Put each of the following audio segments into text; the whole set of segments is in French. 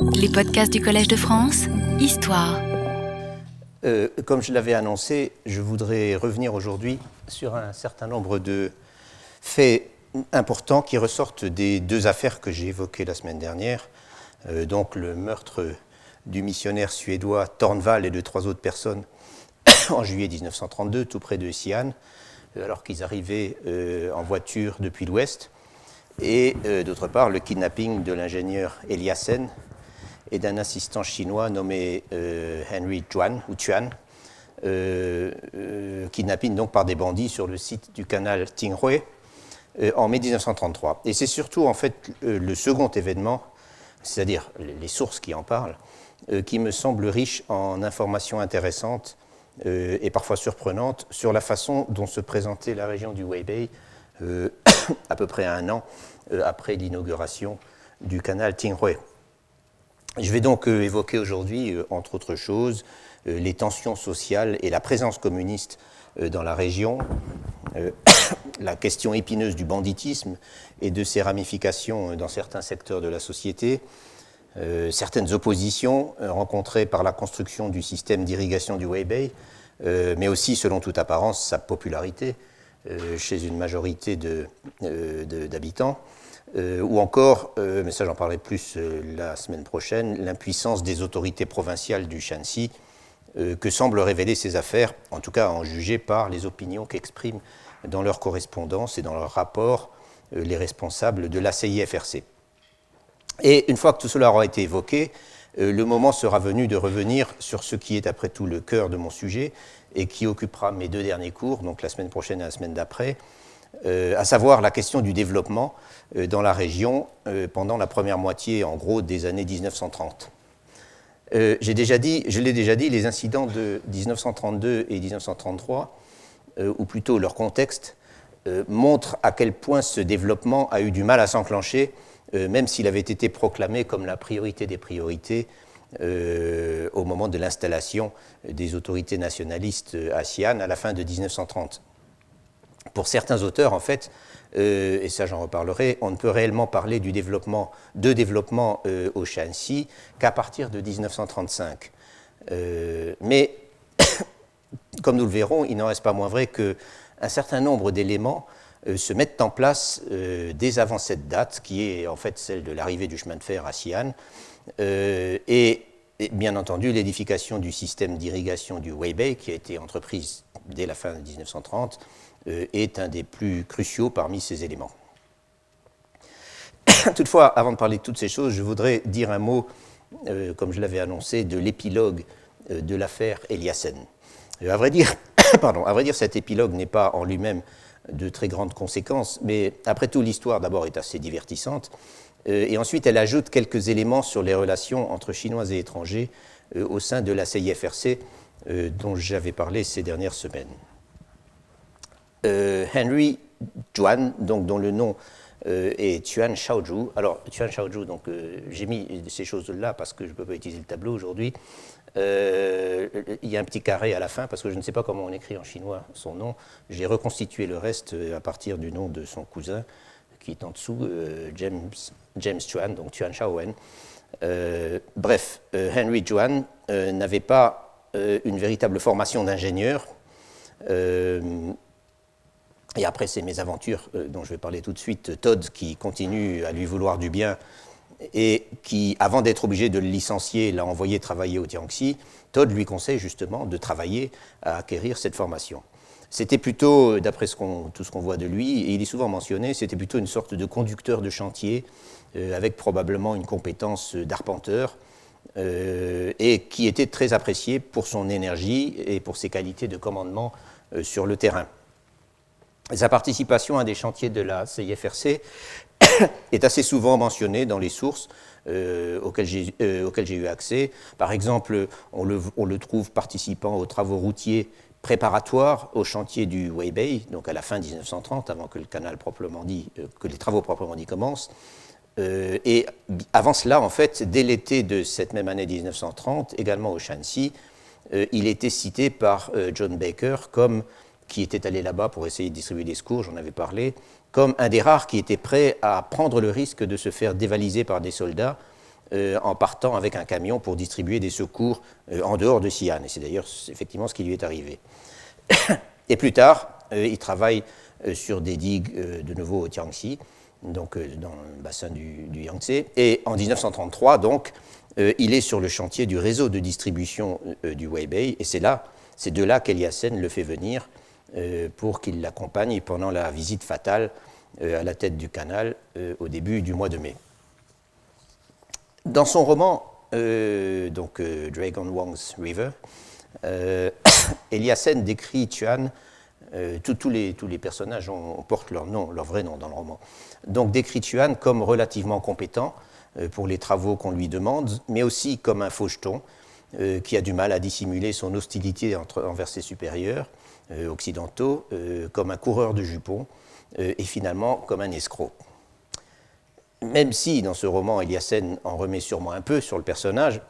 Les podcasts du Collège de France, Histoire. Euh, comme je l'avais annoncé, je voudrais revenir aujourd'hui sur un certain nombre de faits importants qui ressortent des deux affaires que j'ai évoquées la semaine dernière. Euh, donc le meurtre du missionnaire suédois Tornval et de trois autres personnes en juillet 1932, tout près de Xi'an, euh, alors qu'ils arrivaient en voiture depuis l'ouest. Et d'autre part, le kidnapping de l'ingénieur Eliassen et d'un assistant chinois nommé euh, Henry Chuan, ou Chuan, euh, euh, kidnappé donc par des bandits sur le site du canal Tinghui en mai 1933. Et c'est surtout en fait le second événement, c'est-à-dire les sources qui en parlent, qui me semble riche en informations intéressantes et parfois surprenantes sur la façon dont se présentait la région du Weibei à peu près un an après l'inauguration du canal Tinghui. Je vais donc euh, évoquer aujourd'hui, euh, entre autres choses, euh, les tensions sociales et la présence communiste dans la région, la question épineuse du banditisme et de ses ramifications dans certains secteurs de la société, certaines oppositions rencontrées par la construction du système d'irrigation du Weibei, mais aussi, selon toute apparence, sa popularité chez une majorité d'habitants. Euh, ou encore, euh, mais ça j'en parlerai plus euh, la semaine prochaine, l'impuissance des autorités provinciales du Shanxi que semblent révéler ces affaires, en tout cas en juger par les opinions qu'expriment dans leur correspondance et dans leur rapport les responsables de la CIFRC. Et une fois que tout cela aura été évoqué, le moment sera venu de revenir sur ce qui est après tout le cœur de mon sujet et qui occupera mes deux derniers cours, donc la semaine prochaine et la semaine d'après, à savoir la question du développement euh, dans la région euh, pendant la première moitié, en gros, des années 1930. Euh, j'ai déjà dit, je l'ai déjà dit, les incidents de 1932 et 1933, ou plutôt leur contexte, montrent à quel point ce développement a eu du mal à s'enclencher, même s'il avait été proclamé comme la priorité des priorités au moment de l'installation des autorités nationalistes à à la fin de 1930. Pour certains auteurs, en fait, euh, et ça j'en reparlerai, on ne peut réellement parler du développement, de développement euh, au Shanxi qu'à partir de 1935. Euh, mais, comme nous le verrons, il n'en reste pas moins vrai qu'un certain nombre d'éléments se mettent en place dès avant cette date, qui est en fait celle de l'arrivée du chemin de fer à Xi'an, et, et, bien entendu l'édification du système d'irrigation du Weibei, qui a été entreprise dès la fin de 1930, euh, est un des plus cruciaux parmi ces éléments. Toutefois, avant de parler de toutes ces choses, je voudrais dire un mot, euh, comme je l'avais annoncé, de l'épilogue euh, de l'affaire Eliassen. à, vrai dire, pardon, à vrai dire, cet épilogue n'est pas en lui-même de très grandes conséquences, mais après tout, l'histoire d'abord est assez divertissante, et ensuite elle ajoute quelques éléments sur les relations entre Chinois et étrangers au sein de la CIFRC dont j'avais parlé ces dernières semaines. Euh, Henry Juan, donc dont le nom euh, est Tuan Shaozhu. Alors, Tuan Shaozhu, euh, j'ai mis ces choses-là parce que je ne peux pas utiliser le tableau aujourd'hui. il y a un petit carré à la fin parce que je ne sais pas comment on écrit en chinois son nom. J'ai reconstitué le reste à partir du nom de son cousin qui est en dessous, James, James Chuan, donc Tuan Shaowen. bref, Henry Juan n'avait pas une véritable formation d'ingénieur. Et après ces mésaventures euh, dont je vais parler tout de suite, Todd qui continue à lui vouloir du bien et qui, avant d'être obligé de le licencier, l'a envoyé travailler au Tianxi, Todd lui conseille justement de travailler à acquérir cette formation. C'était plutôt, euh, d'après tout ce qu'on voit de lui, et il est souvent mentionné, c'était plutôt une sorte de conducteur de chantier, euh, avec probablement une compétence d'arpenteur, et qui était très apprécié pour son énergie et pour ses qualités de commandement sur le terrain. Sa participation à des chantiers de la CIFRC est assez souvent mentionnée dans les sources euh, euh, auxquelles j'ai eu accès. Par exemple, on le, trouve participant aux travaux routiers préparatoires au chantier du Weibei, donc à la fin 1930, avant que le canal proprement dit, euh, que les travaux proprement dit commencent. et avant cela, en fait, dès l'été de cette même année 1930, également au Shanxi, il était cité par John Baker comme qui était allé là-bas pour essayer de distribuer des secours, j'en avais parlé, comme un des rares qui était prêt à prendre le risque de se faire dévaliser par des soldats en partant avec un camion pour distribuer des secours en dehors de Xi'an. Et c'est d'ailleurs effectivement ce qui lui est arrivé. Et plus tard, il travaille sur des digues de nouveau au Tiangxi, donc dans le bassin du, Yangtze. Et en 1933, donc, il est sur le chantier du réseau de distribution du Weibei, et c'est là, c'est de là qu'Eliassen le fait venir euh, pour qu'il l'accompagne pendant la visite fatale euh, à la tête du canal euh, au début du mois de mai. Dans son roman, donc Dragon Wang's River, Eliassen décrit Tuan, tous, les, tous, les, personnages portent leur nom, leur vrai nom dans le roman, donc décrit Tuan comme relativement compétent pour les travaux qu'on lui demande, mais aussi comme un faucheton qui a du mal à dissimuler son hostilité envers ses supérieurs euh, occidentaux euh, comme un coureur de jupons euh, et finalement comme un escroc. Même si dans ce roman Eliassen en remet sûrement un peu sur le personnage,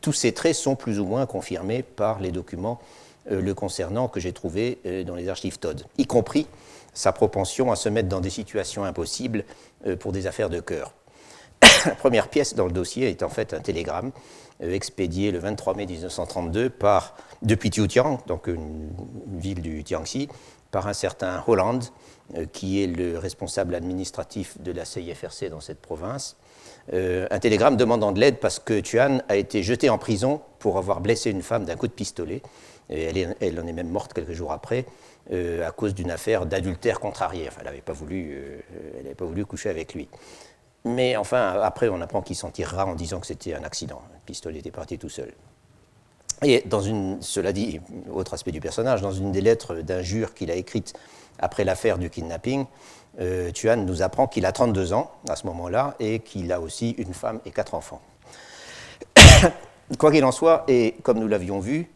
tous ces traits sont plus ou moins confirmés par les documents le concernant que j'ai trouvés dans les archives Todd, y compris sa propension à se mettre dans des situations impossibles pour des affaires de cœur. La première pièce dans le dossier est en fait un télégramme expédié le 23 mai 1932 par depuis Tiutiang, donc une, ville du Tiangxi, par un certain Holland, euh, qui est le responsable administratif de la CIFRC dans cette province. Euh, un télégramme demandant de l'aide parce que Tuan a été jeté en prison pour avoir blessé une femme d'un coup de pistolet. elle, elle, en est même morte quelques jours après euh, à cause d'une affaire d'adultère contrarié. Elle n'avait pas, pas voulu coucher avec lui. Mais enfin, après, on apprend qu'il s'en tirera en disant que c'était un accident. Le pistolet était parti tout seul. Et dans une, cela dit, autre aspect du personnage, dans une des lettres d'injure qu'il a écrites après l'affaire du kidnapping, euh, Tuan nous apprend qu'il a 32 ans à ce moment-là et qu'il a aussi une femme et quatre enfants. Quoi qu'il en soit, et comme nous l'avions vu,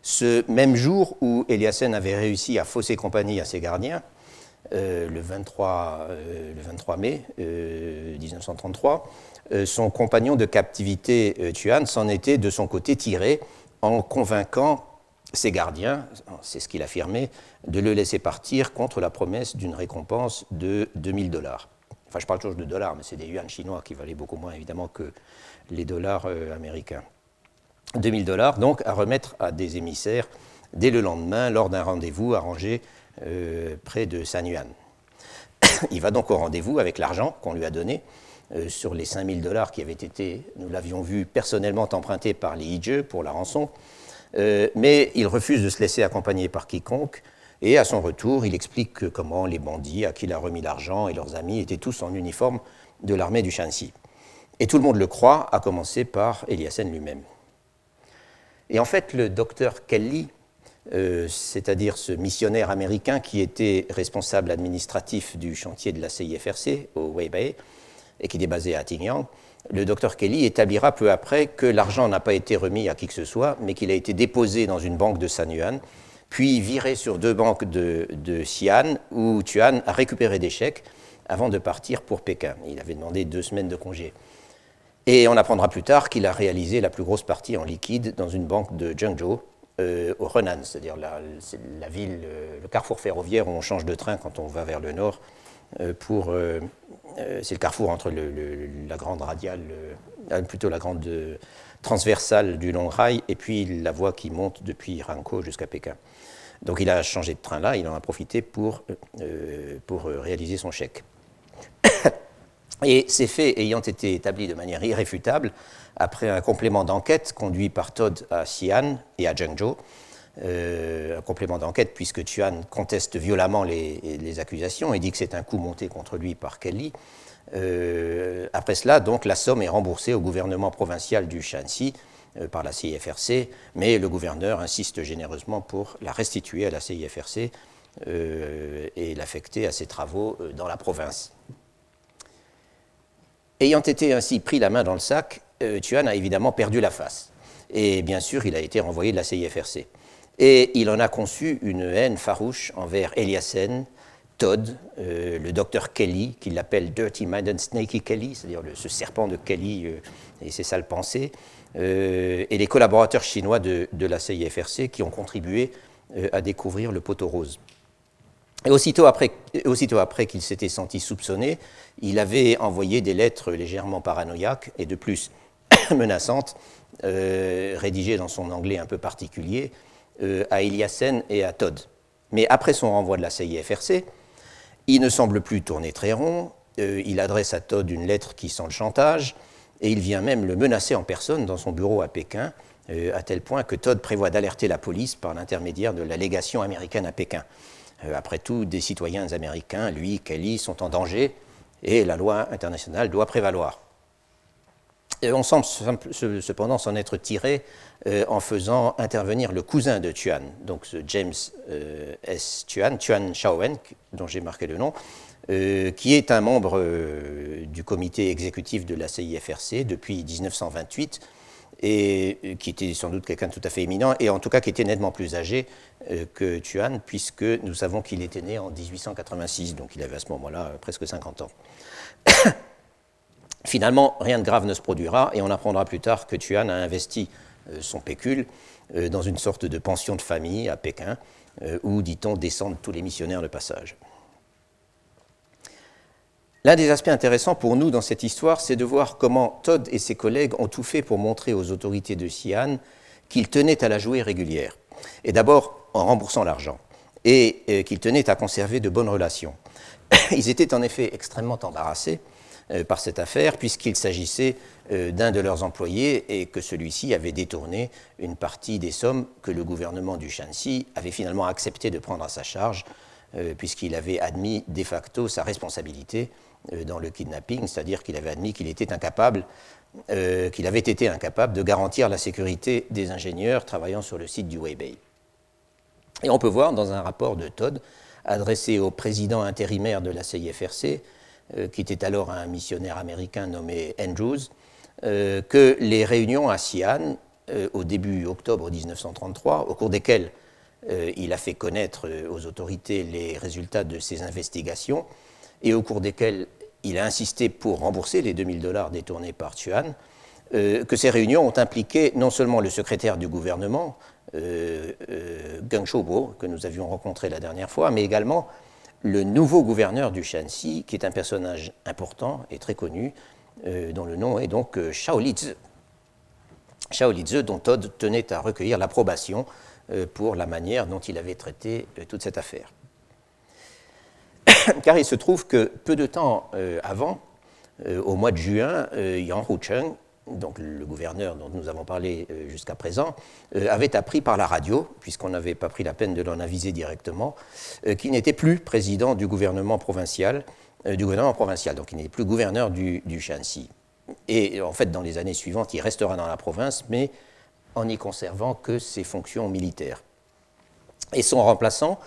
ce même jour où Eliassen avait réussi à fausser compagnie à ses gardiens, euh, le, 23, euh, le, 23, mai 1933, son compagnon de captivité, Tuan, s'en était de son côté tiré en convainquant ses gardiens, c'est ce qu'il affirmait, de le laisser partir contre la promesse d'une récompense de 2000 dollars. Enfin, je parle toujours de dollars, mais c'est des yuan chinois qui valaient beaucoup moins évidemment que les dollars euh, américains. 2000 dollars donc à remettre à des émissaires dès le lendemain lors d'un rendez-vous arrangé euh, près de San Yuan. Il va donc au rendez-vous avec l'argent qu'on lui a donné euh, sur les 5000 dollars qui avaient été, nous l'avions vu, personnellement empruntés par les Ije pour la rançon, euh, mais il refuse de se laisser accompagner par quiconque, et à son retour, il explique comment les bandits à qui il a remis l'argent et leurs amis étaient tous en uniforme de l'armée du Shanxi. Et tout le monde le croit, à commencer par Eliassen lui-même. Et en fait, le docteur Kelly, euh, c'est-à-dire ce missionnaire américain qui était responsable administratif du chantier de la CIFRC au Weibei, et qui est basé à Tingyan, le docteur Kelly établira peu après que l'argent n'a pas été remis à qui que ce soit, mais qu'il a été déposé dans une banque de San Yuan, puis viré sur deux banques de, de Xi'an, où Tuan a récupéré des chèques avant de partir pour Pékin. Il avait demandé deux semaines de congé. Et on apprendra plus tard qu'il a réalisé la plus grosse partie en liquide dans une banque de Zhengzhou, euh, au Henan, c'est-à-dire la, la, ville, euh, le carrefour ferroviaire où on change de train quand on va vers le nord euh, pour euh, c'est le carrefour entre la grande radiale, euh, plutôt la grande transversale du long rail, et puis la voie qui monte depuis Ranko jusqu'à Pékin. Donc il a changé de train là, il en a profité pour, pour réaliser son chèque. Et ces faits ayant été établis de manière irréfutable, après un complément d'enquête conduit par Todd à Xi'an et à Zhengzhou, euh, un complément d'enquête, puisque Tuan conteste violemment les, accusations et dit que c'est un coup monté contre lui par Kelly. Euh, après cela, donc, la somme est remboursée au gouvernement provincial du Shanxi euh, par la CIFRC, mais le gouverneur insiste généreusement pour la restituer à la CIFRC et l'affecter à ses travaux dans la province. Ayant été ainsi pris la main dans le sac, Tuan a évidemment perdu la face. Et bien sûr, il a été renvoyé de la CIFRC. Et il en a conçu une haine farouche envers Eliassen, Todd, euh, le docteur Kelly, qu'il appelle Dirty Minded Snaky Kelly, c'est-à-dire ce serpent de Kelly euh, et ses sales pensées, euh, et les collaborateurs chinois de, la CIFRC qui ont contribué à découvrir le poteau rose. Et aussitôt après, aussitôt qu'il s'était senti soupçonné, il avait envoyé des lettres légèrement paranoïaques, et de plus, menaçantes, rédigées dans son anglais un peu particulier, à Eliassen et à Todd. Mais après son renvoi de la CIFRC, il ne semble plus tourner très rond, il adresse à Todd une lettre qui sent le chantage, et il vient même le menacer en personne dans son bureau à Pékin, à tel point que Todd prévoit d'alerter la police par l'intermédiaire de la légation américaine à Pékin. Euh, après tout, des citoyens américains, lui, Kelly, sont en danger et la loi internationale doit prévaloir. on semble cependant s'en être tiré euh, en faisant intervenir le cousin de Tuan, donc ce James euh, S. Tuan, Tuan Shaowen, dont j'ai marqué le nom, qui est un membre du comité exécutif de la CIFRC depuis 1928 et euh, qui était sans doute quelqu'un de tout à fait éminent, et en tout cas qui était nettement plus âgé euh, que Tuan, puisque nous savons qu'il était né en 1886, donc il avait à ce moment-là euh, presque 50 ans. Finalement, rien de grave ne se produira, et on apprendra plus tard que Tuan a investi son pécule dans une sorte de pension de famille à Pékin, où, dit-on, descendent tous les missionnaires de passage. L'un des aspects intéressants pour nous dans cette histoire, c'est de voir comment Todd et ses collègues ont tout fait pour montrer aux autorités de Xi'an qu'ils tenaient à la jouer régulière. Et d'abord en remboursant l'argent, et euh, qu'ils tenaient à conserver de bonnes relations. Ils étaient en effet extrêmement embarrassés euh, par cette affaire, puisqu'il s'agissait euh, d'un de leurs employés et que celui-ci avait détourné une partie des sommes que le gouvernement du Shanxi avait finalement accepté de prendre à sa charge, puisqu'il avait admis de facto sa responsabilité dans le kidnapping, c'est-à-dire qu'il avait admis qu'il était incapable, euh, qu'il avait été incapable de garantir la sécurité des ingénieurs travaillant sur le site du Weibei. Et on peut voir dans un rapport de Todd adressé au président intérimaire de la CIFRC, euh, qui était alors un missionnaire américain nommé Andrews, que les réunions à Xi'an, au début octobre 1933, au cours desquelles il a fait connaître aux autorités les résultats de ses investigations, et au cours desquels il a insisté pour rembourser les 2000 dollars détournés par Tuan, euh, que ces réunions ont impliqué non seulement le secrétaire du gouvernement, euh, euh Geng Shobo, que nous avions rencontré la dernière fois, mais également le nouveau gouverneur du Shanxi, qui est un personnage important et très connu, dont le nom est donc. Shao Lizi, dont Todd tenait à recueillir l'approbation pour la manière dont il avait traité toute cette affaire. car il se trouve que peu de temps euh, avant, euh, au mois de juin, euh, Yang Hucheng, donc le gouverneur dont nous avons parlé jusqu'à présent, avait appris par la radio, puisqu'on n'avait pas pris la peine de l'en aviser directement, qu'il n'était plus président du gouvernement provincial, du gouvernement provincial, donc il n'est plus gouverneur du, du Shanxi. Et en fait, dans les années suivantes, il restera dans la province, mais en y conservant que ses fonctions militaires. Et son remplaçant,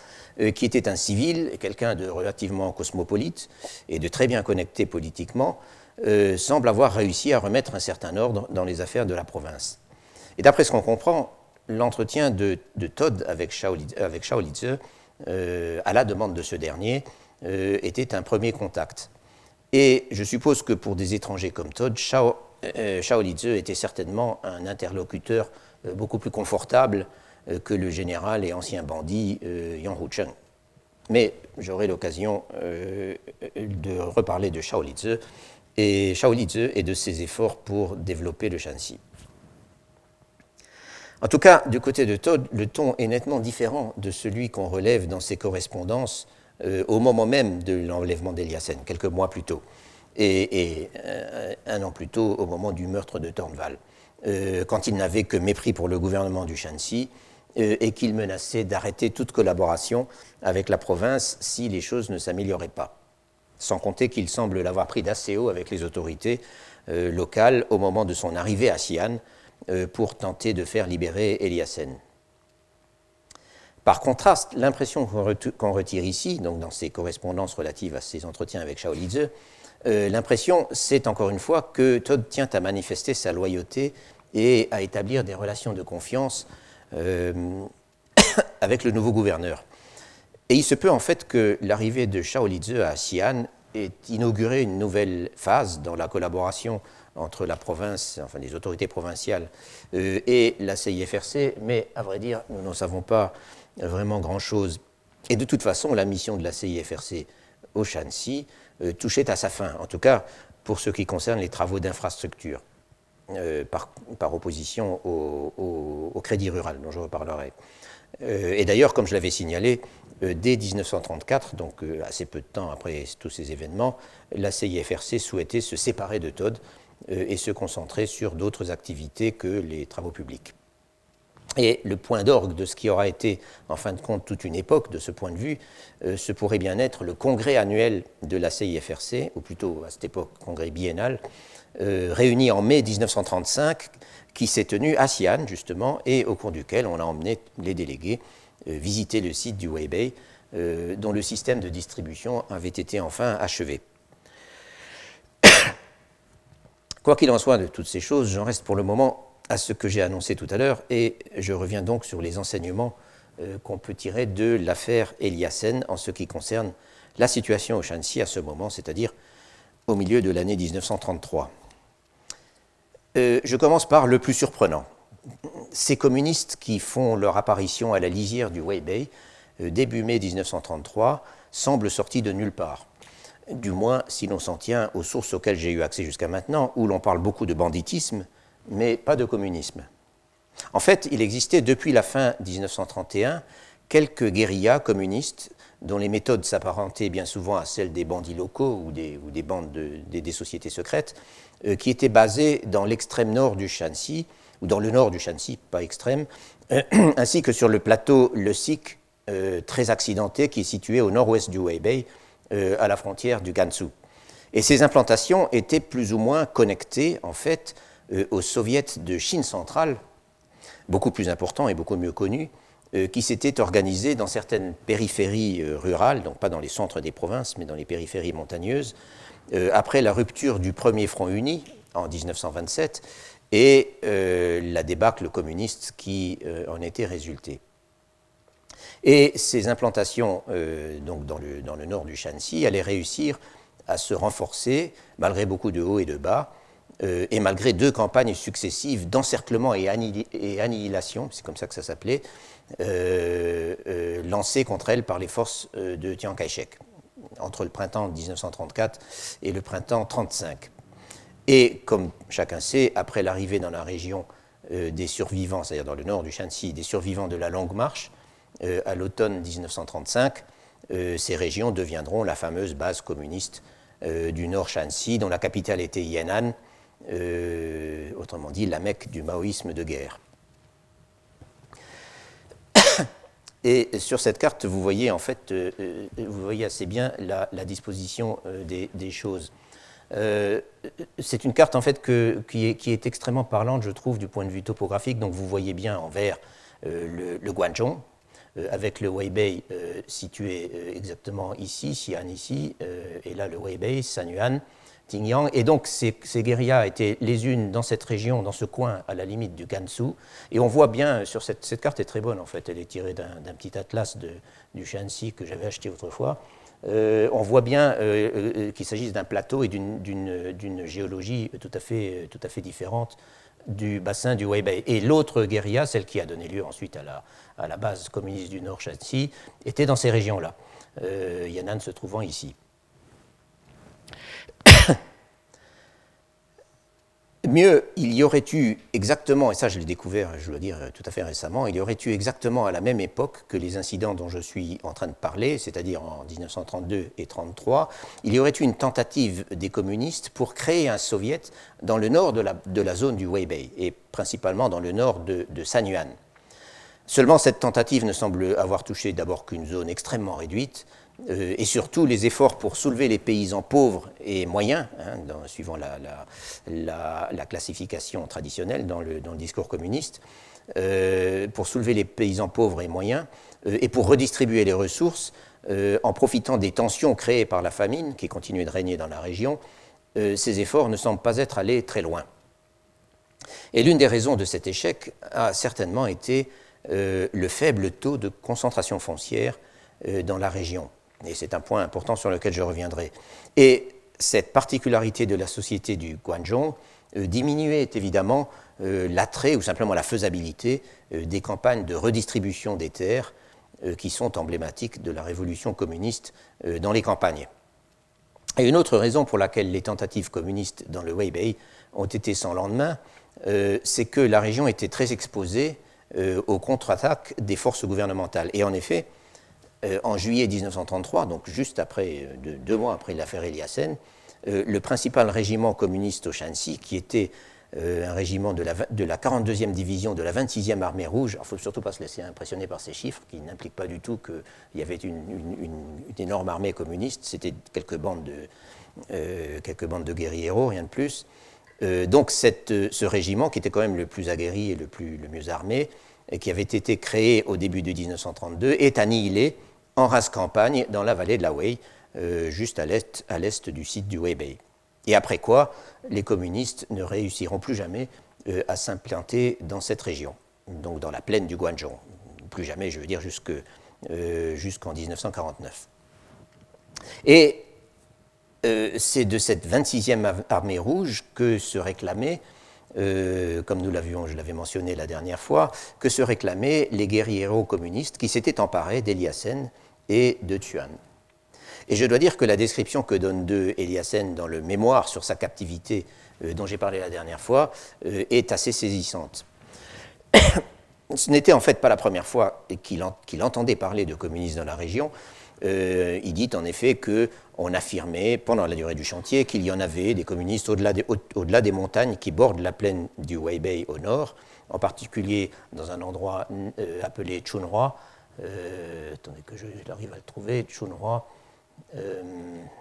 euh, qui était un civil, quelqu'un de relativement cosmopolite et de très bien connecté politiquement, euh, semble avoir réussi à remettre un certain ordre dans les affaires de la province. Et d'après ce qu'on comprend, l'entretien de, Todd avec avec euh, à la demande de ce dernier, était un premier contact. Et je suppose que pour des étrangers comme Todd, Shao était certainement un interlocuteur beaucoup plus confortable que le général et ancien bandit euh, Yang Hucheng. Mais j'aurai l'occasion euh, de reparler de Shao Lizi et et de ses efforts pour développer le Shanxi. En tout cas, du côté de Todd, le ton est nettement différent de celui qu'on relève dans ses correspondances au moment même de l'enlèvement d'Eliassen, quelques mois plus tôt, et, un an plus tôt au moment du meurtre de Tornval, quand il n'avait que mépris pour le gouvernement du Shanxi euh, et qu'il menaçait d'arrêter toute collaboration avec la province si les choses ne s'amélioraient pas. Sans compter qu'il semble l'avoir pris d'assez haut avec les autorités euh, locales au moment de son arrivée à Xi'an euh, pour tenter de faire libérer Eliassen. Par contraste, l'impression qu'on retire ici, donc dans ses correspondances relatives à ses entretiens avec Shao Lize, l'impression, c'est encore une fois que Todd tient à manifester sa loyauté et à établir des relations de confiance euh, avec le nouveau gouverneur. Et il se peut en fait que l'arrivée de Shao Lizi à Xi'an ait inauguré une nouvelle phase dans la collaboration entre la province, enfin les autorités provinciales euh, et la CIFRC, mais à vrai dire, nous n'en savons pas vraiment grand-chose. Et de toute façon, la mission de la CIFRC au Shanxi euh, touchait à sa fin, en tout cas pour ce qui concerne les travaux d'infrastructure. Par, opposition au, crédit rural, dont je reparlerai. et d'ailleurs, comme je l'avais signalé, dès 1934, donc assez peu de temps après tous ces événements, la CIFRC souhaitait se séparer de Todd et se concentrer sur d'autres activités que les travaux publics. Et le point d'orgue de ce qui aura été, en fin de compte, toute une époque de ce point de vue, euh, ce pourrait bien être le congrès annuel de la CIFRC, ou plutôt à cette époque congrès biennal, euh, réuni en mai 1935, qui s'est tenu à Xi'an, justement, et au cours duquel on a emmené les délégués euh, visiter le site du Weibei, dont le système de distribution avait été enfin achevé. Quoi qu'il en soit de toutes ces choses, j'en reste pour le moment à ce que j'ai annoncé tout à l'heure et je reviens donc sur les enseignements euh, qu'on peut tirer de l'affaire Eliassen en ce qui concerne la situation au Shanxi à ce moment, c'est-à-dire au milieu de l'année 1933. Euh, je commence par le plus surprenant. Ces communistes qui font leur apparition à la lisière du Weibei euh, début mai 1933 semblent sortis de nulle part. Du moins, si l'on s'en tient aux sources auxquelles j'ai eu accès jusqu'à maintenant, où l'on parle beaucoup de banditisme, mais pas de communisme. En fait, il existait depuis la fin 1931 quelques guérillas communistes dont les méthodes s'apparentaient bien souvent à celles des bandits locaux ou des, bandes des, sociétés secrètes, euh, qui étaient basées dans l'extrême nord du Shanxi, ou dans le nord du Shanxi, pas extrême, euh, ainsi que sur le plateau Le Sik, euh, très accidenté, qui est situé au nord-ouest du Weibei, à la frontière du Gansu. Et ces implantations étaient plus ou moins connectées, en fait, euh, aux soviets de Chine centrale, beaucoup plus important et beaucoup mieux connu, euh, qui s'étaient organisés dans certaines périphéries euh, rurales, donc pas dans les centres des provinces, mais dans les périphéries montagneuses, après la rupture du premier front uni en 1927 et la débâcle communiste qui en était résultée. Et ces implantations donc dans le, dans le nord du Shanxi allaient réussir à se renforcer malgré beaucoup de hauts et de bas euh, et malgré deux campagnes successives d'encerclement et, annihilation, c'est comme ça que ça s'appelait, euh, euh, lancées contre elle par les forces de Chiang Kai-shek, entre le printemps 1934 et le printemps 1935. Et comme chacun sait, après l'arrivée dans la région des survivants, c'est-à-dire dans le nord du Shanxi, des survivants de la Longue Marche, à l'automne 1935, ces régions deviendront la fameuse base communiste du nord Shanxi, dont la capitale était Yan'an, euh, autrement dit la Mecque du maoïsme de guerre. Et sur cette carte, vous voyez en fait, euh, euh, vous voyez assez bien la, disposition des, choses. c'est une carte en fait qui, est, extrêmement parlante, je trouve, du point de vue topographique. Donc vous voyez bien en vert le, Guangzhou, avec le Weibei situé exactement ici, Xi'an ici, et là le Weibei, Sanyuan. Et donc ces, guérillas étaient les unes dans cette région, dans ce coin à la limite du Gansu. Et on voit bien, sur cette, cette carte est très bonne en fait, elle est tirée d'un petit atlas du Shanxi que j'avais acheté autrefois. Euh, on voit bien euh, euh, qu'il s'agit d'un plateau et d'une géologie tout à, fait, tout à fait différente du bassin du Weibei. Et l'autre guérilla, celle qui a donné lieu ensuite à la, à la base communiste du Nord Shanxi, était dans ces régions-là, Yan'an se trouvant ici. Mieux, il y aurait eu exactement, et ça je l'ai découvert, je dois dire, tout à fait récemment, il y aurait eu exactement à la même époque que les incidents dont je suis en train de parler, c'est-à-dire en 1932 et 1933, il y aurait eu une tentative des communistes pour créer un soviet dans le nord de la, zone du Weibei, et principalement dans le nord de, de Sanyuan. Seulement, cette tentative ne semble avoir touché d'abord qu'une zone extrêmement réduite, euh, et surtout les efforts pour soulever les paysans pauvres et moyens, hein, suivant la, classification traditionnelle dans le, discours communiste, euh, pour soulever les paysans pauvres et moyens, euh, et pour redistribuer les ressources en profitant des tensions créées par la famine qui continuait de régner dans la région, ces efforts ne semblent pas être allés très loin. Et l'une des raisons de cet échec a certainement été le faible taux de concentration foncière dans la région. Et c'est un point important sur lequel je reviendrai. Et cette particularité de la société du Guangzhou euh, diminuait évidemment euh, l'attrait ou simplement la faisabilité euh, des campagnes de redistribution des terres qui sont emblématiques de la révolution communiste dans les campagnes. Et une autre raison pour laquelle les tentatives communistes dans le Weibei ont été sans lendemain, c'est que la région était très exposée aux contre-attaques des forces gouvernementales. Et en effet, en juillet 1933, donc juste après, deux, mois après l'affaire Eliassen, le principal régiment communiste au Shanxi, qui était euh, un régiment de la, de la 42e division de la 26e armée rouge. Il ne faut surtout pas se laisser impressionner par ces chiffres qui n'impliquent pas du tout qu'il y avait une, énorme armée communiste. C'était quelques bandes de, euh, rien de plus. Euh, donc ce régiment, qui était quand même le plus aguerri et le, plus, le mieux armé, et qui avait été créé au début de 1932, est annihilé en race campagne dans la vallée de la Wei, juste à l'est du site du Weibei. Et après quoi, les communistes ne réussiront plus jamais euh, à s'implanter dans cette région, donc dans la plaine du Guangzhou. Plus jamais, je veux dire, euh, jusqu'en 1949. Et euh, c'est de cette 26e armée rouge que se réclamaient, comme nous l'avions, je l'avais mentionné la dernière fois, que se réclamaient les guerriers communistes qui s'étaient emparés d'Eliassen et de Tuan. Et je dois dire que la description que donne de Eliassen dans le mémoire sur sa captivité euh, dont j'ai parlé la dernière fois euh, est assez saisissante. Ce n'était en fait pas la première fois qu'il entendait parler de communistes dans la région. Euh, il dit en effet qu'on affirmait pendant la durée du chantier qu'il y en avait des communistes au-delà des, au des, montagnes qui bordent la plaine du Weibei au nord, en particulier dans un endroit appelé Chunhua. Attendez que j'arrive à le trouver, Chunhua. Euh,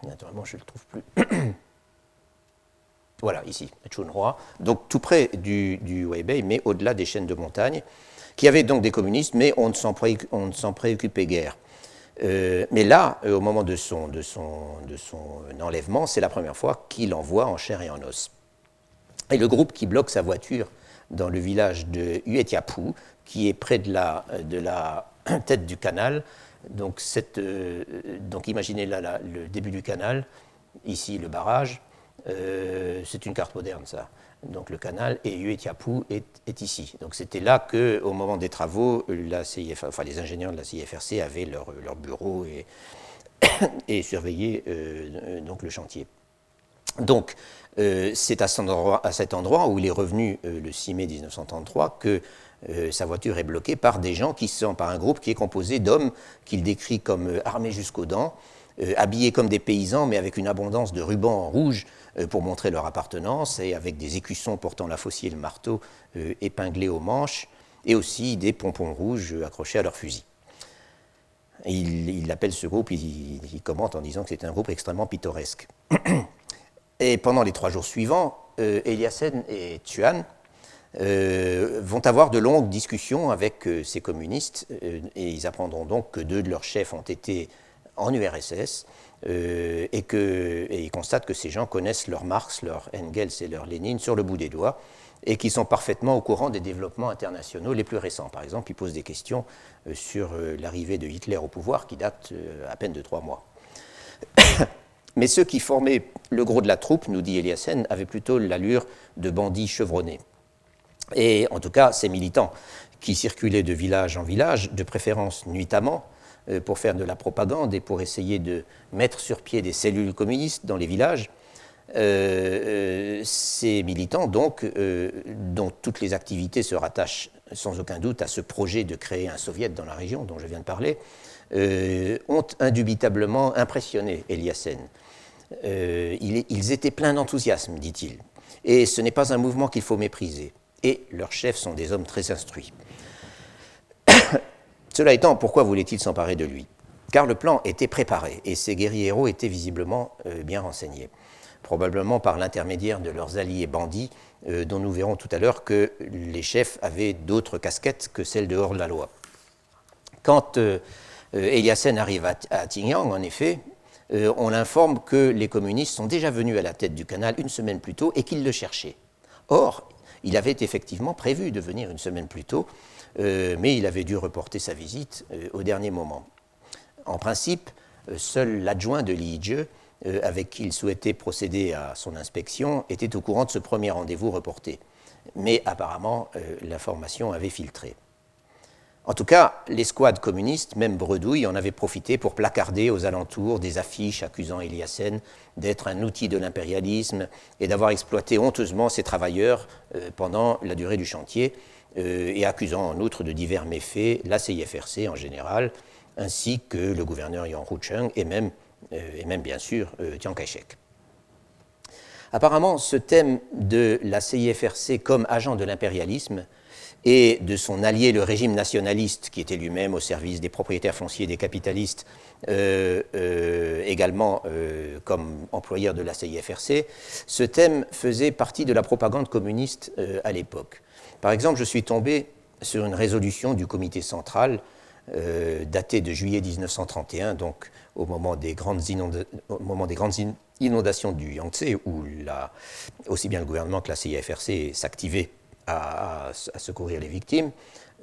naturellement, je ne le trouve plus. voilà, ici, Chunhua, donc tout près du, Weibei, mais au-delà des chaînes de montagnes, qui avaient donc des communistes, mais on ne s'en préoccupait guère. Euh, mais là, euh, au moment de son, enlèvement, c'est la première fois qu'il envoie en chair et en os. Et le groupe qui bloque sa voiture dans le village de Huetiapu, qui est près de la tête du canal, donc, euh, donc imaginez là, le début du canal, ici le barrage, euh, c'est une carte moderne ça. Donc le canal et Huetiapu est, est ici. Donc c'était là que, au moment des travaux, la enfin, les ingénieurs de la CIFRC avaient leur, leur bureau et, et surveillaient euh, donc le chantier. Donc c'est à, cet endroit où il est revenu le 6 mai 1933 que euh, sa voiture est bloquée par des gens qui sont, par un groupe qui est composé d'hommes qu'il décrit comme euh, armés jusqu'aux dents, euh, habillés comme des paysans, mais avec une abondance de rubans rouges pour montrer leur appartenance, et avec des écussons portant la faucille et le marteau épinglés aux manches, et aussi des pompons rouges accrochés à leurs fusils. il, appelle ce groupe, il, il, commente en disant que c'est un groupe extrêmement pittoresque. Et pendant les trois jours suivants, Eliassen et Tuan euh, vont avoir de longues discussions avec euh, ces communistes euh, et ils apprendront donc que deux de leurs chefs ont été en URSS et, que, ils constatent que ces gens connaissent leur Marx, leur Engels et leur Lénine sur le bout des doigts et qui sont parfaitement au courant des développements internationaux les plus récents. Par exemple, ils posent des questions sur l'arrivée de Hitler au pouvoir qui date à peine de trois mois. Mais ceux qui formaient le gros de la troupe, nous dit Eliassen, avaient plutôt l'allure de bandits chevronnés. Et en tout cas, ces militants qui circulaient de village en village, de préférence nuitamment, euh, pour faire de la propagande et pour essayer de mettre sur pied des cellules communistes dans les villages, euh, euh, ces militants, donc, dont toutes les activités se rattachent sans aucun doute à ce projet de créer un soviet dans la région dont je viens de parler, ont indubitablement impressionné Eliassen. ils étaient pleins d'enthousiasme, dit-il. Et ce n'est pas un mouvement qu'il faut mépriser et leurs chefs sont des hommes très instruits. Cela étant, pourquoi voulait-il s'emparer de lui? Car le plan était préparé et ces guerriers héros étaient visiblement euh, bien renseignés, probablement par l'intermédiaire de leurs alliés bandits, euh, dont nous verrons tout à l'heure que les chefs avaient d'autres casquettes que celles de hors-la-loi. Quand euh, Eliassen arrive à, à en effet, on l'informe que les communistes sont déjà venus à la tête du canal une semaine plus tôt et qu'ils le cherchaient. Or, il avait effectivement prévu de venir une semaine plus tôt, euh, mais il avait dû reporter sa visite euh, au dernier moment. En principe, euh, seul l'adjoint de Liege, avec qui il souhaitait procéder à son inspection, était au courant de ce premier rendez-vous reporté. Mais apparemment, l'information avait filtré. En tout cas, les squads communistes, même Bredouille, en avaient profité pour placarder aux alentours des affiches accusant Eliassen d'être un outil de l'impérialisme et d'avoir exploité honteusement ses travailleurs euh, pendant la durée du chantier, euh, et accusant en outre de divers méfaits la CIFRC en général, ainsi que le gouverneur Yang Rucheng et même, euh, et même bien sûr Chiang Kai-shek. Apparemment, ce thème de la CIFRC comme agent de l'impérialisme et de son allié, le régime nationaliste, qui était lui-même au service des propriétaires fonciers et des capitalistes, euh, euh, également euh, comme employeur de la CIFRC, ce thème faisait partie de la propagande communiste à l'époque. Par exemple, je suis tombé sur une résolution du comité central datée de juillet 1931, donc au moment des grandes, inondations du Yangtze, où aussi bien le gouvernement que la CIFRC s'activaient à, secourir les victimes,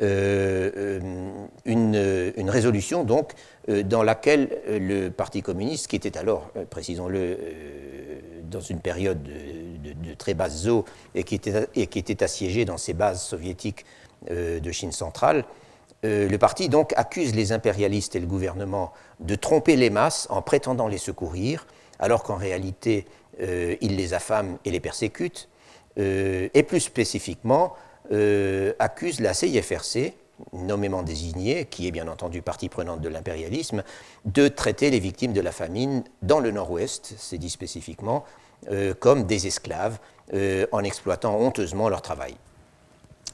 euh, euh, une, résolution donc euh, dans laquelle le Parti communiste, qui était alors, précisons-le, dans une période de, très basse eaux et qui, était, et qui était assiégé dans ses bases soviétiques de Chine centrale, le parti donc accuse les impérialistes et le gouvernement de tromper les masses en prétendant les secourir, alors qu'en réalité, il les affame et les persécute, et plus spécifiquement euh, accuse la CIFRC, nommément désignée, qui est bien entendu partie prenante de l'impérialisme, de traiter les victimes de la famine dans le nord-ouest, c'est dit spécifiquement, euh, comme des esclaves, en exploitant honteusement leur travail.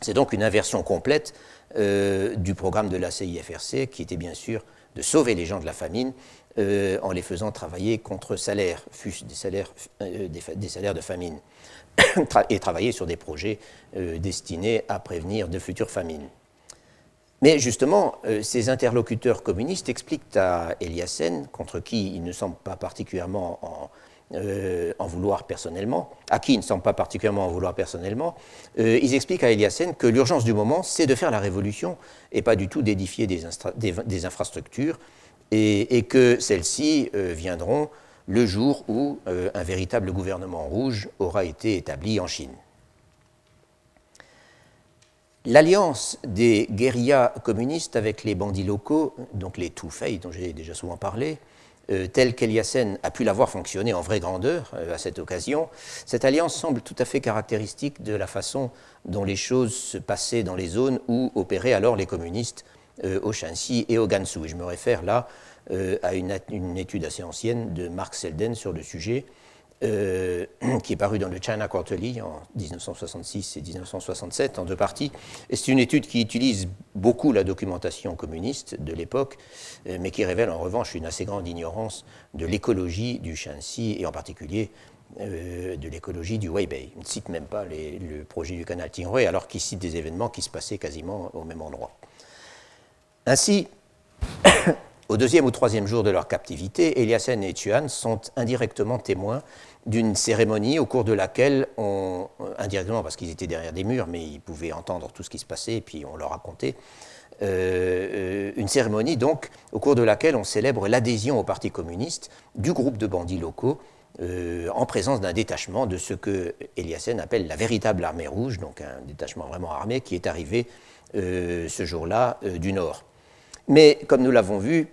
C'est donc une inversion complète du programme de la CIFRC, qui était bien sûr de sauver les gens de la famine en les faisant travailler contre salaire, des salaires, des salaires de famine et travailler sur des projets euh, destinés à prévenir de futures famines. Mais justement, euh, ces interlocuteurs communistes expliquent à Eliassen, contre qui il ne semble pas particulièrement en, euh, en, vouloir personnellement, à qui il ne semble pas particulièrement en vouloir personnellement, ils expliquent à Eliassen que l'urgence du moment, c'est de faire la révolution et pas du tout d'édifier des, infrastructures, et, que celles-ci viendront le jour où euh, un véritable gouvernement rouge aura été établi en Chine. L'alliance des guérillas communistes avec les bandits locaux, donc les Toufei dont j'ai déjà souvent parlé, euh, telle qu'Eliassen a pu la voir fonctionner en vraie grandeur euh, à cette occasion, cette alliance semble tout à fait caractéristique de la façon dont les choses se passaient dans les zones où opéraient alors les communistes au Shanxi et au Gansu. Et je me réfère là euh, à une, étude assez ancienne de Mark Selden sur le sujet, euh, qui est parue dans le China Quarterly en 1966 et 1967 en deux parties. C'est une étude qui utilise beaucoup la documentation communiste de l'époque, euh, mais qui révèle en revanche une assez grande ignorance de l'écologie du Shanxi et en particulier de l'écologie du Weibei. Il ne cite même pas le projet du canal Tinghui, alors qu'il cite des événements qui se passaient quasiment au même endroit. Ainsi, au deuxième ou troisième jour de leur captivité, Eliassen et Tuan sont indirectement témoins d'une cérémonie au cours de laquelle, on, indirectement parce qu'ils étaient derrière des murs, mais ils pouvaient entendre tout ce qui se passait et puis on leur racontait, euh, une cérémonie donc au cours de laquelle on célèbre l'adhésion au Parti communiste du groupe de bandits locaux euh, en présence d'un détachement de ce que Eliassen appelle la véritable armée rouge, donc un détachement vraiment armé qui est arrivé euh, ce jour-là du Nord. Mais comme nous l'avons vu,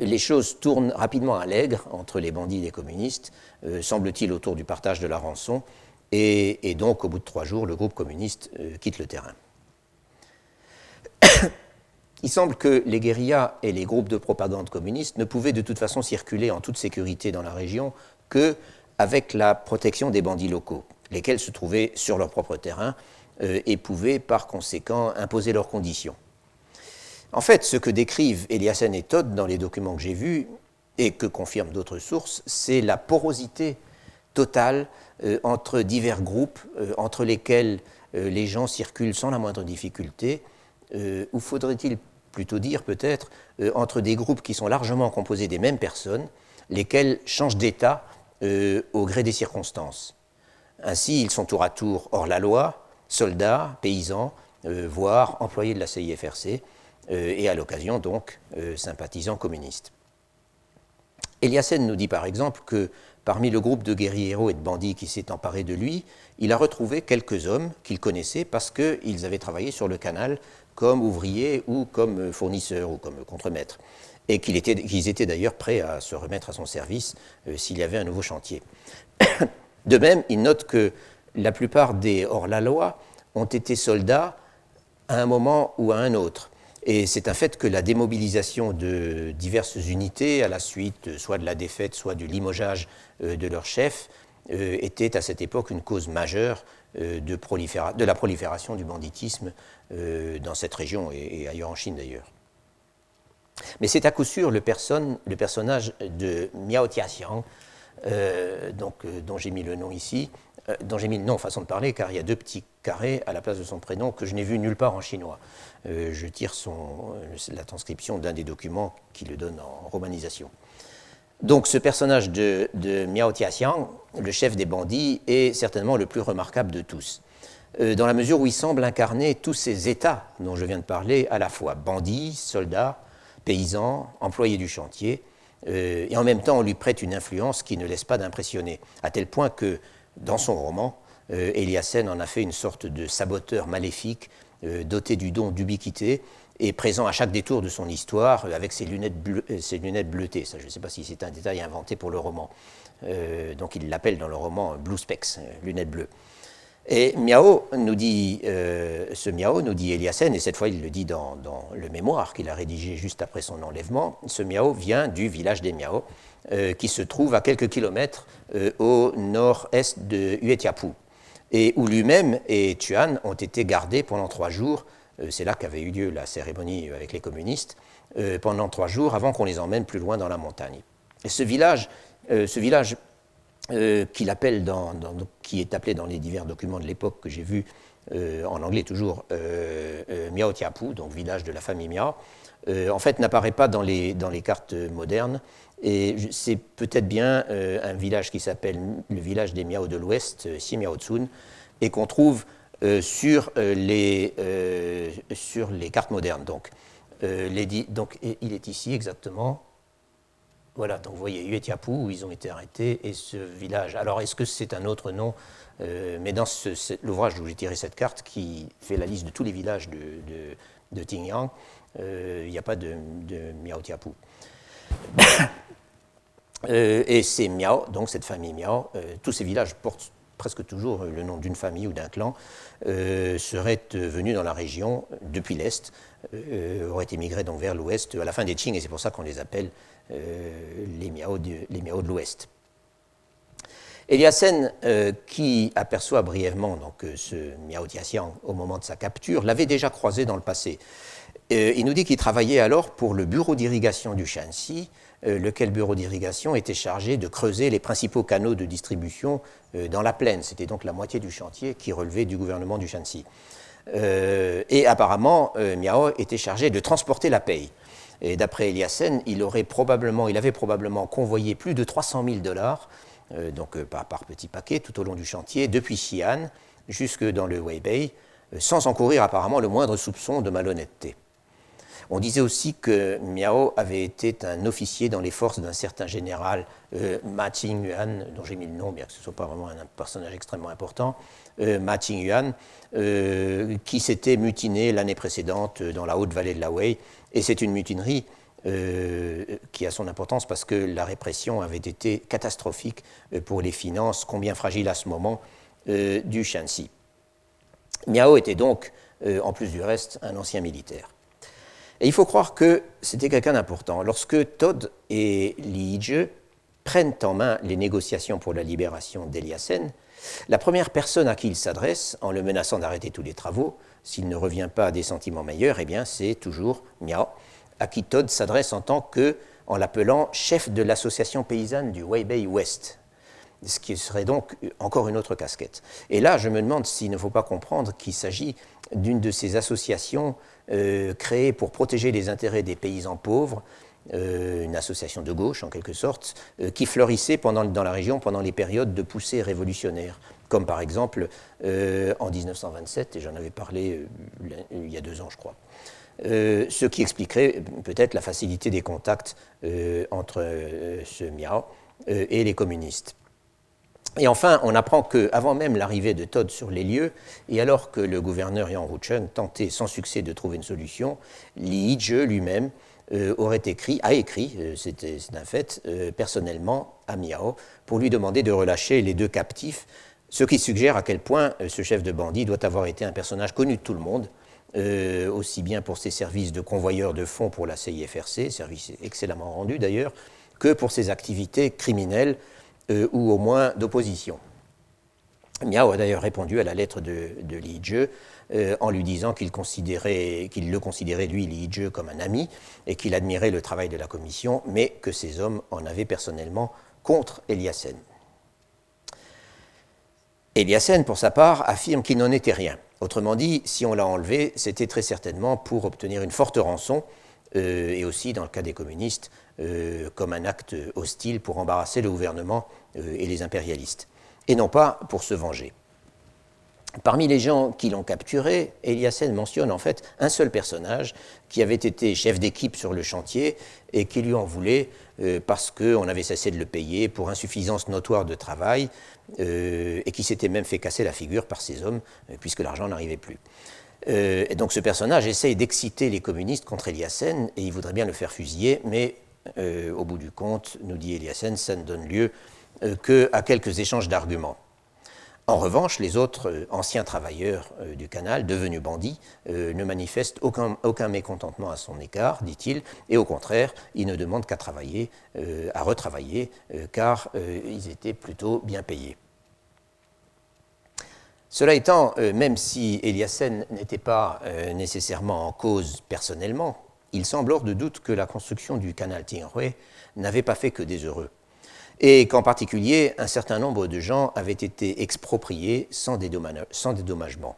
les choses tournent rapidement à l'aigre entre les bandits et les communistes, euh, semble-t-il autour du partage de la rançon, et, donc au bout de trois jours, le groupe communiste euh, quitte le terrain. Il semble que les guérillas et les groupes de propagande communistes ne pouvaient de toute façon circuler en toute sécurité dans la région que avec la protection des bandits locaux, lesquels se trouvaient sur leur propre terrain euh, et pouvaient par conséquent imposer leurs conditions. En fait, ce que décrivent Eliassen et Todd dans les documents que j'ai vus, et que confirment d'autres sources, c'est la porosité totale euh, entre divers groupes, euh, entre lesquels euh, les gens circulent sans la moindre difficulté, ou faudrait-il plutôt dire peut-être entre des groupes qui sont largement composés des mêmes personnes, lesquels changent d'état au gré des circonstances. Ainsi, ils sont tour à tour hors la loi, soldats, paysans, voire employés de la CIFRC, et à l'occasion donc euh, sympathisant communiste. Eliassen nous dit par exemple que parmi le groupe de guerrieros et de bandits qui s'est emparé de lui, il a retrouvé quelques hommes qu'il connaissait parce qu'ils avaient travaillé sur le canal comme ouvriers ou comme fournisseurs ou comme contremaîtres, et qu'ils étaient, d'ailleurs prêts à se remettre à son service euh, s'il y avait un nouveau chantier. De même, il note que la plupart des hors-la-loi ont été soldats à un moment ou à un autre. Et c'est un fait que la démobilisation de diverses unités à la suite soit de la défaite, soit du limogeage euh, de leur chef euh, était à cette époque une cause majeure de, de, la prolifération du banditisme dans cette région et, ailleurs en Chine d'ailleurs. Mais c'est à coup sûr le, personnage de Miao Tiaxiang, euh, euh, dont j'ai mis le nom ici, euh, dont j'ai mis le nom façon de parler, car il y a deux petits carrés à la place de son prénom que je n'ai vu nulle part en chinois. Je tire son, la transcription d'un des documents qui le donne en romanisation. Donc ce personnage de, de Miao Tiaxiang, le chef des bandits, est certainement le plus remarquable de tous, dans la mesure où il semble incarner tous ces états dont je viens de parler, à la fois bandits, soldats, paysans, employés du chantier, euh, et en même temps on lui prête une influence qui ne laisse pas d'impressionner, à tel point que dans son roman, euh, Eliassen en a fait une sorte de saboteur maléfique, euh, doté du don d'ubiquité, et présent à chaque détour de son histoire avec ses lunettes, ses lunettes bleutées. Ça, je ne sais pas si c'est un détail inventé pour le roman. donc il l'appelle dans le roman Blue Specs, lunettes bleues. Et Miao nous dit, euh, ce Miao nous dit Eliassen, et cette fois il le dit dans, le mémoire qu'il a rédigé juste après son enlèvement, ce Miao vient du village des Miao, euh, qui se trouve à quelques kilomètres euh, au nord-est de Huetiapu, et où lui-même et Tuan ont été gardés pendant trois jours, c'est là qu'avait eu lieu la cérémonie avec les communistes, pendant trois jours avant qu'on les emmène plus loin dans la montagne. Et ce village, ce village euh, qui est appelé dans les divers documents de l'époque que j'ai vus, euh, en anglais toujours, euh, euh, Miao Tiapu, donc village de la famille Miao, en fait n'apparaît pas dans les cartes modernes. Et c'est peut-être bien un village qui s'appelle le village des Miao de l'Ouest, Miao Tsun, et qu'on trouve sur, les, sur les cartes modernes. Donc, il est ici exactement voilà, donc vous voyez Huetiapu, où ils ont été arrêtés, et ce village. Alors, est-ce que c'est un autre nom? Euh, Mais dans l'ouvrage où j'ai tiré cette carte, qui fait la liste de tous les villages de, Tingyang, euh, il n'y a pas de, de Miao Tiapu. Euh, et c'est Miao, donc cette famille Miao, tous ces villages portent presque toujours le nom d'une famille ou d'un clan, seraient venus dans la région depuis l'Est, auraient émigré donc vers l'Ouest à la fin des Qing, et c'est pour ça qu'on les appelle euh, les Miao de, l'Ouest. Eliassen, euh, qui aperçoit brièvement donc, euh, ce Miao Tiaxiang au moment de sa capture, l'avait déjà croisé dans le passé. il nous dit qu'il travaillait alors pour le bureau d'irrigation du Shanxi, lequel bureau d'irrigation était chargé de creuser les principaux canaux de distribution dans la plaine. C'était donc la moitié du chantier qui relevait du gouvernement du Shanxi. et apparemment, Miao était chargé de transporter la paye. Et d'après Eliassen, il, aurait probablement, avait probablement convoyé plus de 300 000 dollars, euh, donc euh, par, par petits paquets, tout au long du chantier, depuis Xi'an jusque dans le Weibei, euh, sans encourir apparemment le moindre soupçon de malhonnêteté. On disait aussi que Miao avait été un officier dans les forces d'un certain général Ma Qingyuan, dont j'ai mis le nom, bien que ce ne soit pas vraiment un personnage extrêmement important, Ma Qingyuan, qui s'était mutiné l'année précédente dans la haute vallée de la Wei et c'est une mutinerie euh, qui a son importance parce que la répression avait été catastrophique euh, pour les finances, combien fragiles à ce moment, euh, du Shanxi. Miao était donc, en plus du reste, un ancien militaire. Et il faut croire que c'était quelqu'un d'important. Lorsque Todd et Li Yizhe prennent en main les négociations pour la libération d'Eliassen, la première personne à qui il s'adresse, en le menaçant d'arrêter tous les travaux, s'il ne revient pas à des sentiments meilleurs, eh bien c'est toujours Miao, à qui Todd s'adresse en tant que, en l'appelant chef de l'association paysanne du Weibei West, ce qui serait donc encore une autre casquette. Et là, je me demande s'il ne faut pas comprendre qu'il s'agit d'une de ces associations euh, créées pour protéger les intérêts des paysans pauvres, euh, une association de gauche en quelque sorte, euh, qui fleurissait dans la région pendant les périodes de poussée révolutionnaire comme par exemple en 1927, et j'en avais parlé il y a deux ans, je crois. Ce qui expliquerait peut-être la facilité des contacts entre ce Miao et les communistes. Et enfin, on apprend qu'avant même l'arrivée de Todd sur les lieux, et alors que le gouverneur Yang Rucheng tentait sans succès de trouver une solution, Li Yizhe lui-même euh, aurait écrit, a écrit, euh, c'est un fait, euh, personnellement à Miao pour lui demander de relâcher les deux captifs, ce qui suggère à quel point ce chef de bandit doit avoir été un personnage connu de tout le monde, aussi bien pour ses services de convoyeur de fonds pour la CIFRC, service excellemment rendu d'ailleurs, que pour ses activités criminelles euh, ou au moins d'opposition. Miao a d'ailleurs répondu à la lettre de, Li Zhe euh, en lui disant qu'il le considérait, lui, Li Zhe, comme un ami et qu'il admirait le travail de la commission, mais que ces hommes en avaient personnellement contre Eliassen. Eliassen, pour sa part, affirme qu'il n'en était rien. Autrement dit, si on l'a enlevé, c'était très certainement pour obtenir une forte rançon, euh, et aussi, dans le cas des communistes, euh, comme un acte hostile pour embarrasser le gouvernement euh, et les impérialistes, et non pas pour se venger. Parmi les gens qui l'ont capturé, Eliassen mentionne en fait un seul personnage qui avait été chef d'équipe sur le chantier et qui lui en voulait euh, parce qu'on avait cessé de le payer pour insuffisance notoire de travail et qui s'était même fait casser la figure par ces hommes puisque l'argent n'arrivait plus. et donc ce personnage essaye d'exciter les communistes contre Eliassen et il voudrait bien le faire fusiller, mais euh, au bout du compte, nous dit Eliassen, ça ne donne lieu euh, qu'à quelques échanges d'arguments. En revanche, les autres euh, anciens travailleurs du canal, devenus bandits, ne manifestent aucun, mécontentement à son égard, dit-il, et au contraire, ils ne demandent qu'à travailler, à retravailler, car ils étaient plutôt bien payés. Cela étant, même si Eliassen n'était pas nécessairement en cause personnellement, il semble hors de doute que la construction du canal Tinghui n'avait pas fait que des heureux, et qu'en particulier un certain nombre de gens avaient été expropriés sans, dédommagement.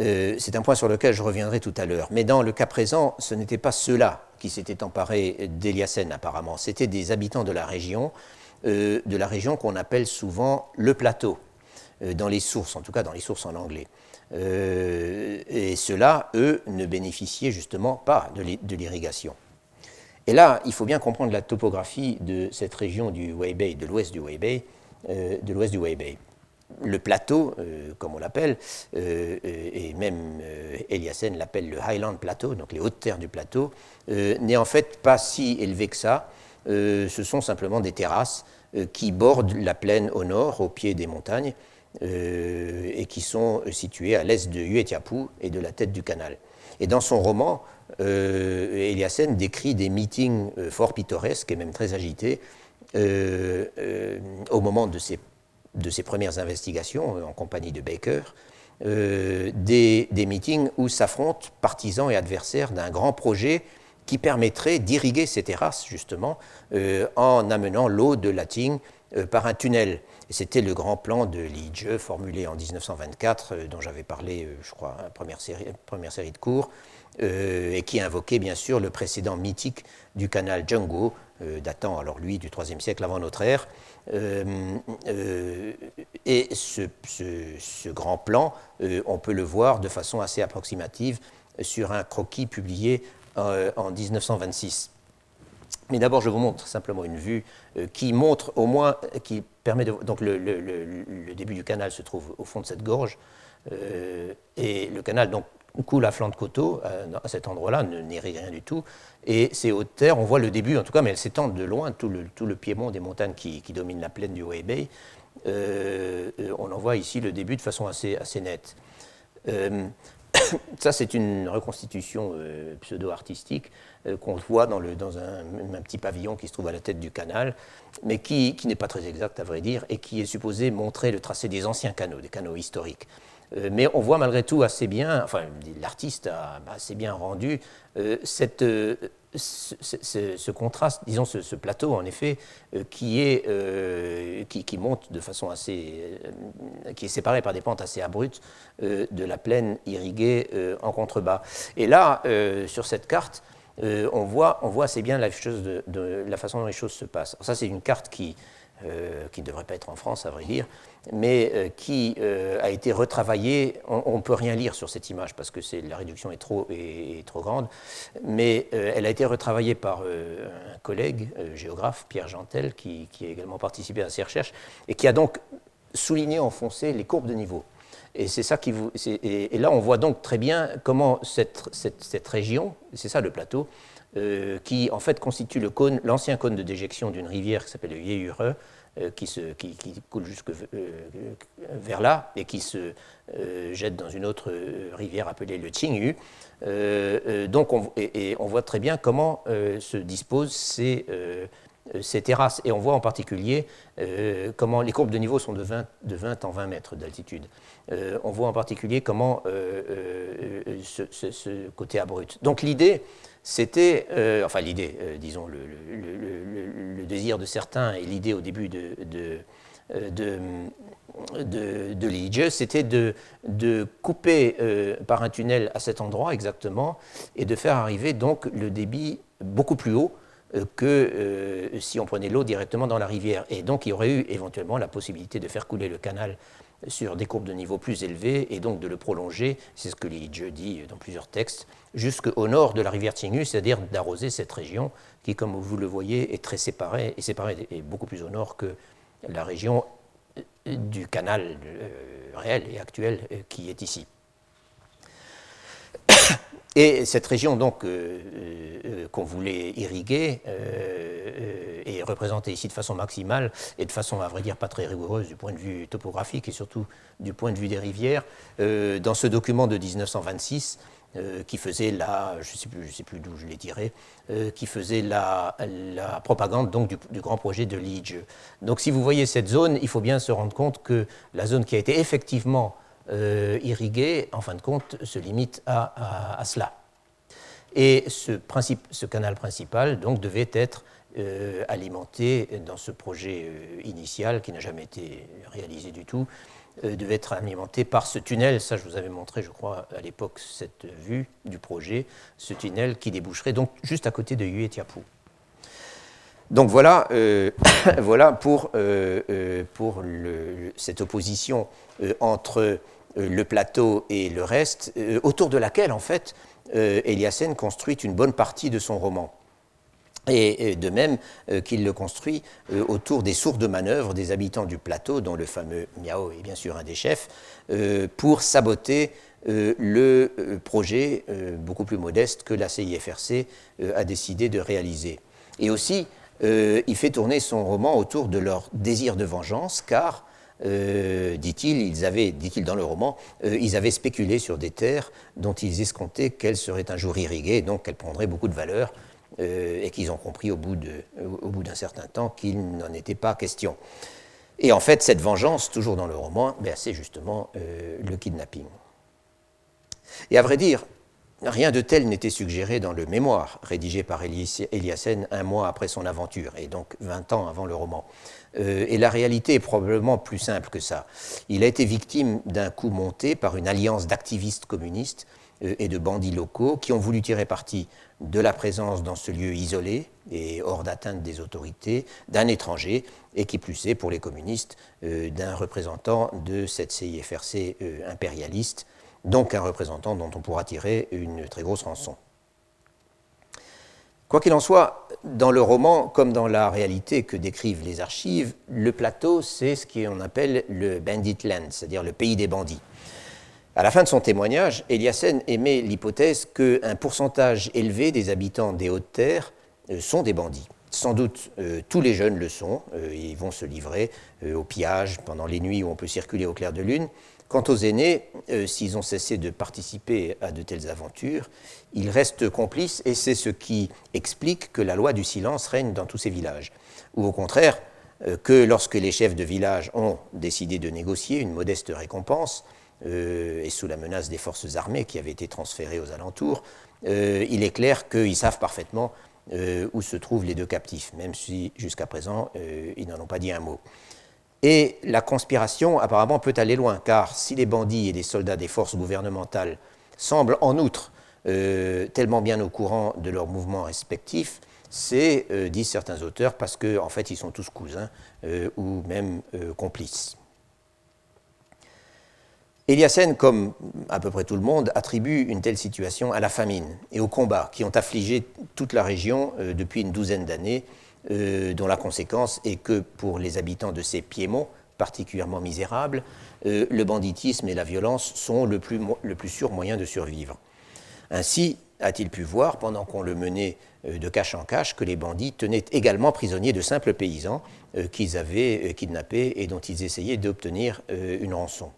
Euh, c'est un point sur lequel je reviendrai tout à l'heure. Mais dans le cas présent, ce n'était pas ceux-là qui s'étaient emparés d'Eliassen apparemment, c'était des habitants de la région, euh, de la région qu'on appelle souvent le plateau, euh, dans les sources, en tout cas dans les sources en anglais. Euh, et ceux-là, eux, ne bénéficiaient justement pas de l'irrigation. Et là, il faut bien comprendre la topographie de cette région du Weibei, de l'ouest du Weibei, euh, de l'ouest du Weibei. Le plateau, euh, comme on l'appelle, et même Eliassen l'appelle le Highland Plateau, donc les hautes terres du plateau, n'est en fait pas si élevé que ça. ce sont simplement des terrasses qui bordent la plaine au nord, au pied des montagnes, euh, et qui sont situés à l'est de Huetiapu et de la tête du canal. Et dans son roman, euh, Eliassen décrit des meetings euh, fort pittoresques et même très agités euh, au moment de ses, de ses, premières investigations en compagnie de Baker, des, des, meetings où s'affrontent partisans et adversaires d'un grand projet qui permettrait d'irriguer ces terrasses, justement, en amenant l'eau de la Ting par un tunnel. C'était le grand plan de Liege, formulé en 1924, euh, dont j'avais parlé, euh, je crois, à première série, première série de cours, euh, et qui invoquait bien sûr le précédent mythique du canal Django, datant alors lui du IIIe siècle avant notre ère. et ce, grand plan, on peut le voir de façon assez approximative sur un croquis publié en 1926. Mais d'abord, je vous montre simplement une vue qui montre au moins, qui permet de, donc le, début du canal se trouve au fond de cette gorge, euh, et le canal donc coule à flanc de coteau, euh, à, cet endroit-là, ne n'irrigue rien du tout, et ces hautes terres, on voit le début en tout cas, mais elles s'étendent de loin, tout le, tout le piémont des montagnes qui, qui dominent la plaine du Weibei, euh, on en voit ici le début de façon assez, assez nette. ça, c'est une reconstitution pseudo-artistique euh, qu'on voit dans, un, petit pavillon qui se trouve à la tête du canal, mais qui, n'est pas très exact à vrai dire, et qui est supposé montrer le tracé des anciens canaux, des canaux historiques. Euh, mais on voit malgré tout assez bien, enfin l'artiste a assez bien rendu euh, ce, contraste, disons ce, plateau en effet, qui, est, qui, monte de façon assez, qui est séparé par des pentes assez abruptes de la plaine irriguée en contrebas. Et là, sur cette carte, euh, on, voit, on voit assez bien la, façon dont les choses se passent. ça, c'est une carte qui, qui ne devrait pas être en France, à vrai dire, mais qui a été retravaillée. On ne peut rien lire sur cette image parce que la réduction est trop, grande, mais elle a été retravaillée par un collègue géographe, Pierre Jantel, qui, qui, a également participé à ces recherches, et qui a donc souligné, enfoncé les courbes de niveau. Et, c'est ça qui vous, et, là, on voit donc très bien comment cette, cette, région, c'est ça le plateau, euh, qui en fait constitue le cône, l'ancien cône de déjection d'une rivière qui s'appelle le Yehure, euh, qui, se, qui, coule jusque euh, vers là et qui se jette dans une autre rivière appelée le Qingyu. donc on, et, on voit très bien comment se disposent ces, ces, terrasses. Et on voit en particulier comment les courbes de niveau sont de 20, de 20 en 20 mètres d'altitude. on voit en particulier comment ce, côté abrupt. Donc l'idée, c'était, euh, enfin l'idée, euh, disons, le, désir de certains et l'idée au début de, euh, de, de, c'était de, de, couper par un tunnel à cet endroit exactement et de faire arriver donc le débit beaucoup plus haut que si on prenait l'eau directement dans la rivière. Et donc il y aurait eu éventuellement la possibilité de faire couler le canal sur des courbes de niveau plus élevées et donc de le prolonger, c'est ce que Liege dit dans plusieurs textes, jusqu'au nord de la rivière Tignu, c'est-à-dire d'arroser cette région qui, comme vous le voyez, est très séparée et séparée beaucoup plus au nord que la région du canal euh, réel et actuel euh, qui est ici. Et cette région donc euh, euh, qu'on voulait irriguer euh, est représentée ici de façon maximale et de façon à vrai dire pas très rigoureuse du point de vue topographique et surtout du point de vue des rivières. dans ce document de 1926 qui faisait la, je ne sais plus, plus d'où je l'ai tiré, qui faisait la, la propagande donc du, du, grand projet de Liege. Donc si vous voyez cette zone, il faut bien se rendre compte que la zone qui a été effectivement euh, irrigué, en fin de compte, se limite à, cela. Et ce, canal principal donc, devait être euh, alimenté dans ce projet euh, initial, qui n'a jamais été réalisé du tout, devait être alimenté par ce tunnel. Ça, je vous avais montré, je crois, à l'époque, cette vue du projet, ce tunnel qui déboucherait donc juste à côté de Yuetiapu. Donc voilà, voilà pour, pour le, cette opposition entre euh, le plateau et le reste, euh, autour de laquelle, en fait, euh, Eliassen construit une bonne partie de son roman. Et de même qu'il le construit autour des sources de manœuvre des habitants du plateau, dont le fameux Miao est bien sûr un des chefs, pour saboter le projet beaucoup plus modeste que la CIFRC a décidé de réaliser. Et aussi, il fait tourner son roman autour de leur désir de vengeance, car euh, dit-il, ils avaient, dit-il dans le roman, euh, ils avaient spéculé sur des terres dont ils escomptaient qu'elles seraient un jour irriguées, donc qu'elles prendraient beaucoup de valeur, euh, et qu'ils ont compris au bout, d'un certain temps qu'il n'en était pas question. Et en fait, cette vengeance, toujours dans le roman, ben, c'est justement le kidnapping. Et à vrai dire, Rien de tel n'était suggéré dans le mémoire rédigé par Eliassen un mois après son aventure, et donc 20 ans avant le roman. Euh, et la réalité est probablement plus simple que ça. Il a été victime d'un coup monté par une alliance d'activistes communistes euh, et de bandits locaux qui ont voulu tirer parti de la présence dans ce lieu isolé et hors d'atteinte des autorités d'un étranger, et qui plus est pour les communistes euh, d'un représentant de cette CIFRC impérialiste donc un représentant dont on pourra tirer une très grosse rançon. Quoi qu'il en soit, dans le roman, comme dans la réalité que décrivent les archives, le plateau, c'est ce qu'on appelle le bandit land, c'est-à-dire le pays des bandits. À la fin de son témoignage, Eliassen émet l'hypothèse qu'un pourcentage élevé des habitants des hautes terres euh, sont des bandits. Sans doute euh, tous les jeunes le sont, euh, ils vont se livrer au pillage pendant les nuits où on peut circuler au clair de lune, Quant aux aînés, euh, s'ils ont cessé de participer à de telles aventures, ils restent complices et c'est ce qui explique que la loi du silence règne dans tous ces villages. Ou au contraire, euh, que lorsque les chefs de village ont décidé de négocier une modeste récompense, euh, et sous la menace des forces armées qui avaient été transférées aux alentours, il est clair qu'ils savent parfaitement où se trouvent les deux captifs, même si jusqu'à présent ils n'en ont pas dit un mot. Et la conspiration apparemment peut aller loin, car si les bandits et les soldats des forces gouvernementales semblent en outre euh, tellement bien au courant de leurs mouvements respectifs, c'est, disent certains auteurs, parce qu'en en fait ils sont tous cousins ou même complices. Eliassen, comme à peu près tout le monde, attribue une telle situation à la famine et aux combats qui ont affligé toute la région euh, depuis une douzaine d'années, euh, dont la conséquence est que pour les habitants de ces piémonts particulièrement misérables, euh, le banditisme et la violence sont le plus, le plus sûr moyen de survivre. Ainsi a-t-il pu voir, pendant qu'on le menait de cache en cache, que les bandits tenaient également prisonniers de simples paysans qu'ils avaient kidnappés et dont ils essayaient d'obtenir une rançon.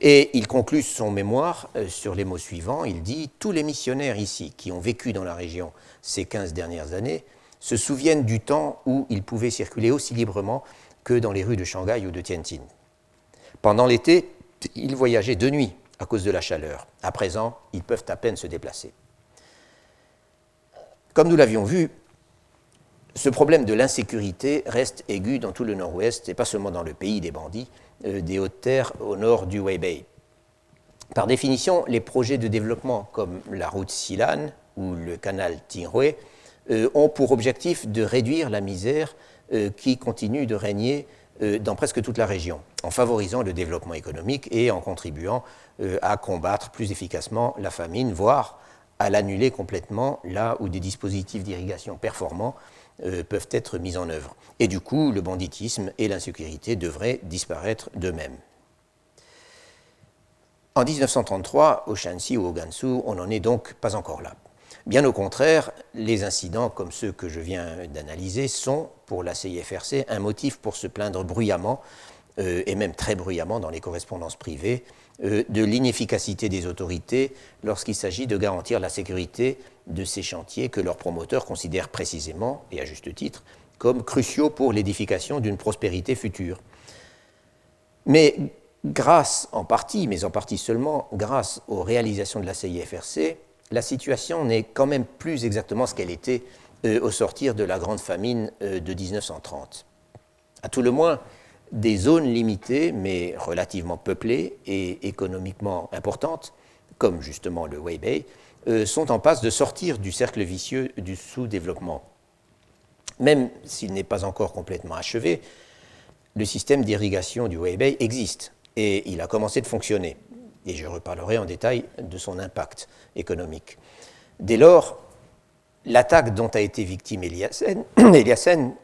Et il conclut son mémoire euh, sur les mots suivants. Il dit Tous les missionnaires ici qui ont vécu dans la région ces 15 dernières années se souviennent du temps où ils pouvaient circuler aussi librement que dans les rues de Shanghai ou de Tianjin. Pendant l'été, ils voyageaient de nuit à cause de la chaleur. À présent, ils peuvent à peine se déplacer. Comme nous l'avions vu, ce problème de l'insécurité reste aigu dans tout le nord-ouest et pas seulement dans le pays des bandits, euh, des hautes terres au nord du Weibei. Par définition, les projets de développement comme la route Silan ou le canal Tinghui ont pour objectif de réduire la misère euh, qui continue de régner dans presque toute la région, en favorisant le développement économique et en contribuant à combattre plus efficacement la famine, voire à l'annuler complètement là où des dispositifs d'irrigation performants euh, peuvent être mises en œuvre. Et du coup, le banditisme et l'insécurité devraient disparaître d'eux-mêmes. En 1933, au Shanxi ou au Gansu, on n'en est donc pas encore là. Bien au contraire, les incidents comme ceux que je viens d'analyser sont, pour la CIFRC, un motif pour se plaindre bruyamment, euh, et même très bruyamment dans les correspondances privées, euh, de l'inefficacité des autorités lorsqu'il s'agit de garantir la sécurité de ces chantiers que leurs promoteurs considèrent précisément, et à juste titre, comme cruciaux pour l'édification d'une prospérité future. Mais grâce en partie, mais en partie seulement, grâce aux réalisations de la CIFRC, la situation n'est quand même plus exactement ce qu'elle était euh, au sortir de la grande famine euh, de 1930. À tout le moins, des zones limitées, mais relativement peuplées et économiquement importantes, comme justement le Weibei, euh, sont en passe de sortir du cercle vicieux du sous-développement. Même s'il n'est pas encore complètement achevé, le système d'irrigation du Weibei existe et il a commencé de fonctionner. Et je reparlerai en détail de son impact économique. Dès lors, l'attaque dont a été victime Eliassen,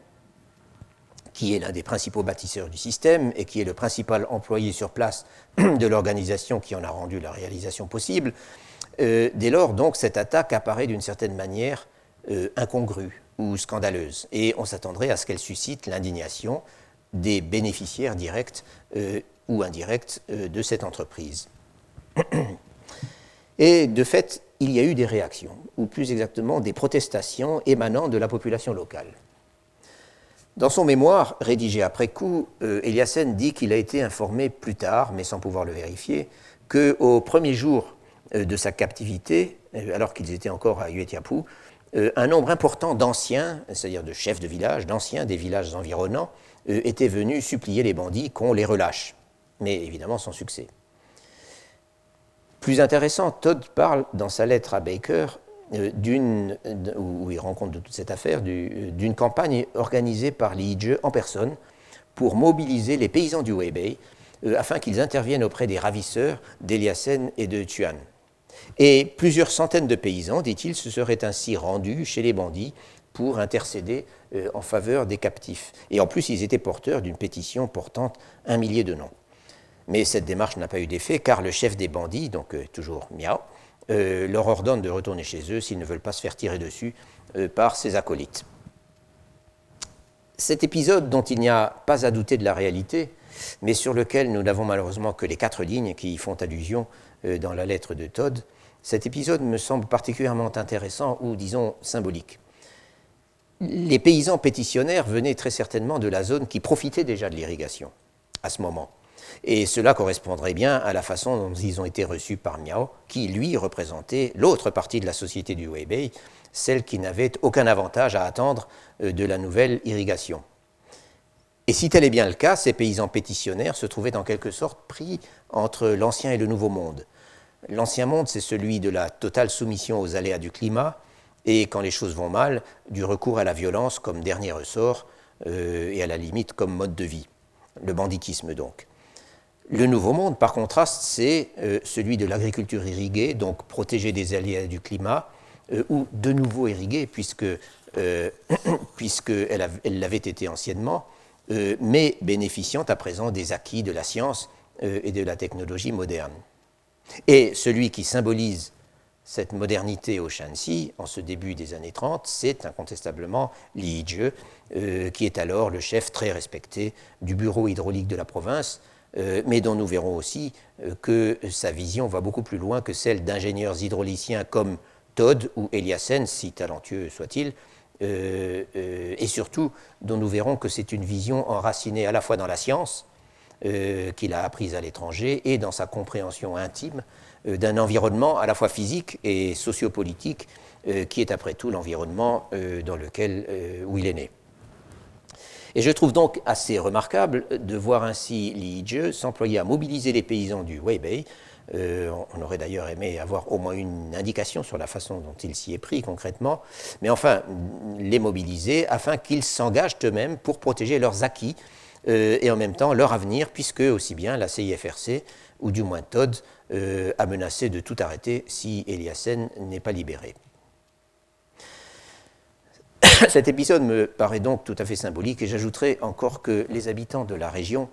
qui est l'un des principaux bâtisseurs du système et qui est le principal employé sur place de l'organisation qui en a rendu la réalisation possible, euh, dès lors, donc, cette attaque apparaît d'une certaine manière euh, incongrue ou scandaleuse, et on s'attendrait à ce qu'elle suscite l'indignation des bénéficiaires directs euh, ou indirects de cette entreprise. Et de fait, il y a eu des réactions, ou plus exactement des protestations émanant de la population locale. Dans son mémoire, rédigé après coup, euh, Eliassen dit qu'il a été informé plus tard, mais sans pouvoir le vérifier, qu'au premier jour euh, de sa captivité, euh, alors qu'ils étaient encore à Yuetiapu, un nombre important d'anciens, c'est-à-dire de chefs de village, d'anciens des villages environnants, étaient venus supplier les bandits qu'on les relâche, mais évidemment sans succès. Plus intéressant, Todd parle dans sa lettre à Baker euh, d'une, où il rencontre de toute cette affaire, d'une campagne organisée par l'IIJE en personne pour mobiliser les paysans du Weibei euh, afin qu'ils interviennent auprès des ravisseurs d'Eliassen et de Tuan. Et plusieurs centaines de paysans, dit-il, se seraient ainsi rendus chez les bandits pour intercéder euh, en faveur des captifs. Et en plus, ils étaient porteurs d'une pétition portant un millier de noms. Mais cette démarche n'a pas eu d'effet car le chef des bandits, donc toujours Miao, euh, leur ordonne de retourner chez eux s'ils ne veulent pas se faire tirer dessus euh, par ses acolytes. Cet épisode dont il n'y a pas à douter de la réalité, mais sur lequel nous n'avons malheureusement que les quatre lignes qui y font allusion euh, dans la lettre de Todd, cet épisode me semble particulièrement intéressant ou disons symbolique. Les paysans pétitionnaires venaient très certainement de la zone qui profitait déjà de l'irrigation à ce moment. Et cela correspondrait bien à la façon dont ils ont été reçus par Miao, qui lui représentait l'autre partie de la société du Weibei, celle qui n'avait aucun avantage à attendre euh, de la nouvelle irrigation. Et si tel est bien le cas, ces paysans pétitionnaires se trouvaient en quelque sorte pris entre l'ancien et le nouveau monde. L'ancien monde, c'est celui de la totale soumission aux aléas du climat, et quand les choses vont mal, du recours à la violence comme dernier ressort et à la limite comme mode de vie. Le banditisme donc. Le nouveau monde, par contraste, c'est celui de l'agriculture irriguée, donc protégée des aléas du climat, ou de nouveau irriguée, puisque puisqu'elle elle l'avait été anciennement, mais bénéficiant à présent des acquis de la science et de la technologie moderne. Et celui qui symbolise cette modernité au Shanxi, en ce début des années 30, c'est incontestablement Li Jie, euh, qui est alors le chef très respecté du bureau hydraulique de la province, euh, mais dont nous verrons aussi euh, que sa vision va beaucoup plus loin que celle d'ingénieurs hydrauliciens comme Todd ou Eliassen, si talentueux soit-il, et surtout dont nous verrons que c'est une vision enracinée à la fois dans la science, qu'il a apprise à l'étranger, et dans sa compréhension intime euh, d'un environnement à la fois physique et sociopolitique euh, qui est après tout l'environnement euh, dans lequel, où il est né. Et je trouve donc assez remarquable de voir ainsi Li Jie s'employer à mobiliser les paysans du Weibei. on aurait d'ailleurs aimé avoir au moins une indication sur la façon dont il s'y est pris concrètement, mais enfin les mobiliser afin qu'ils s'engagent eux-mêmes pour protéger leurs acquis et en même temps leur avenir, puisque aussi bien la CIFRC ou du moins Todd euh, a menacé de tout arrêter si Eliassen n'est pas libéré. Cet épisode me paraît donc tout à fait symbolique et j'ajouterai encore que les habitants de la région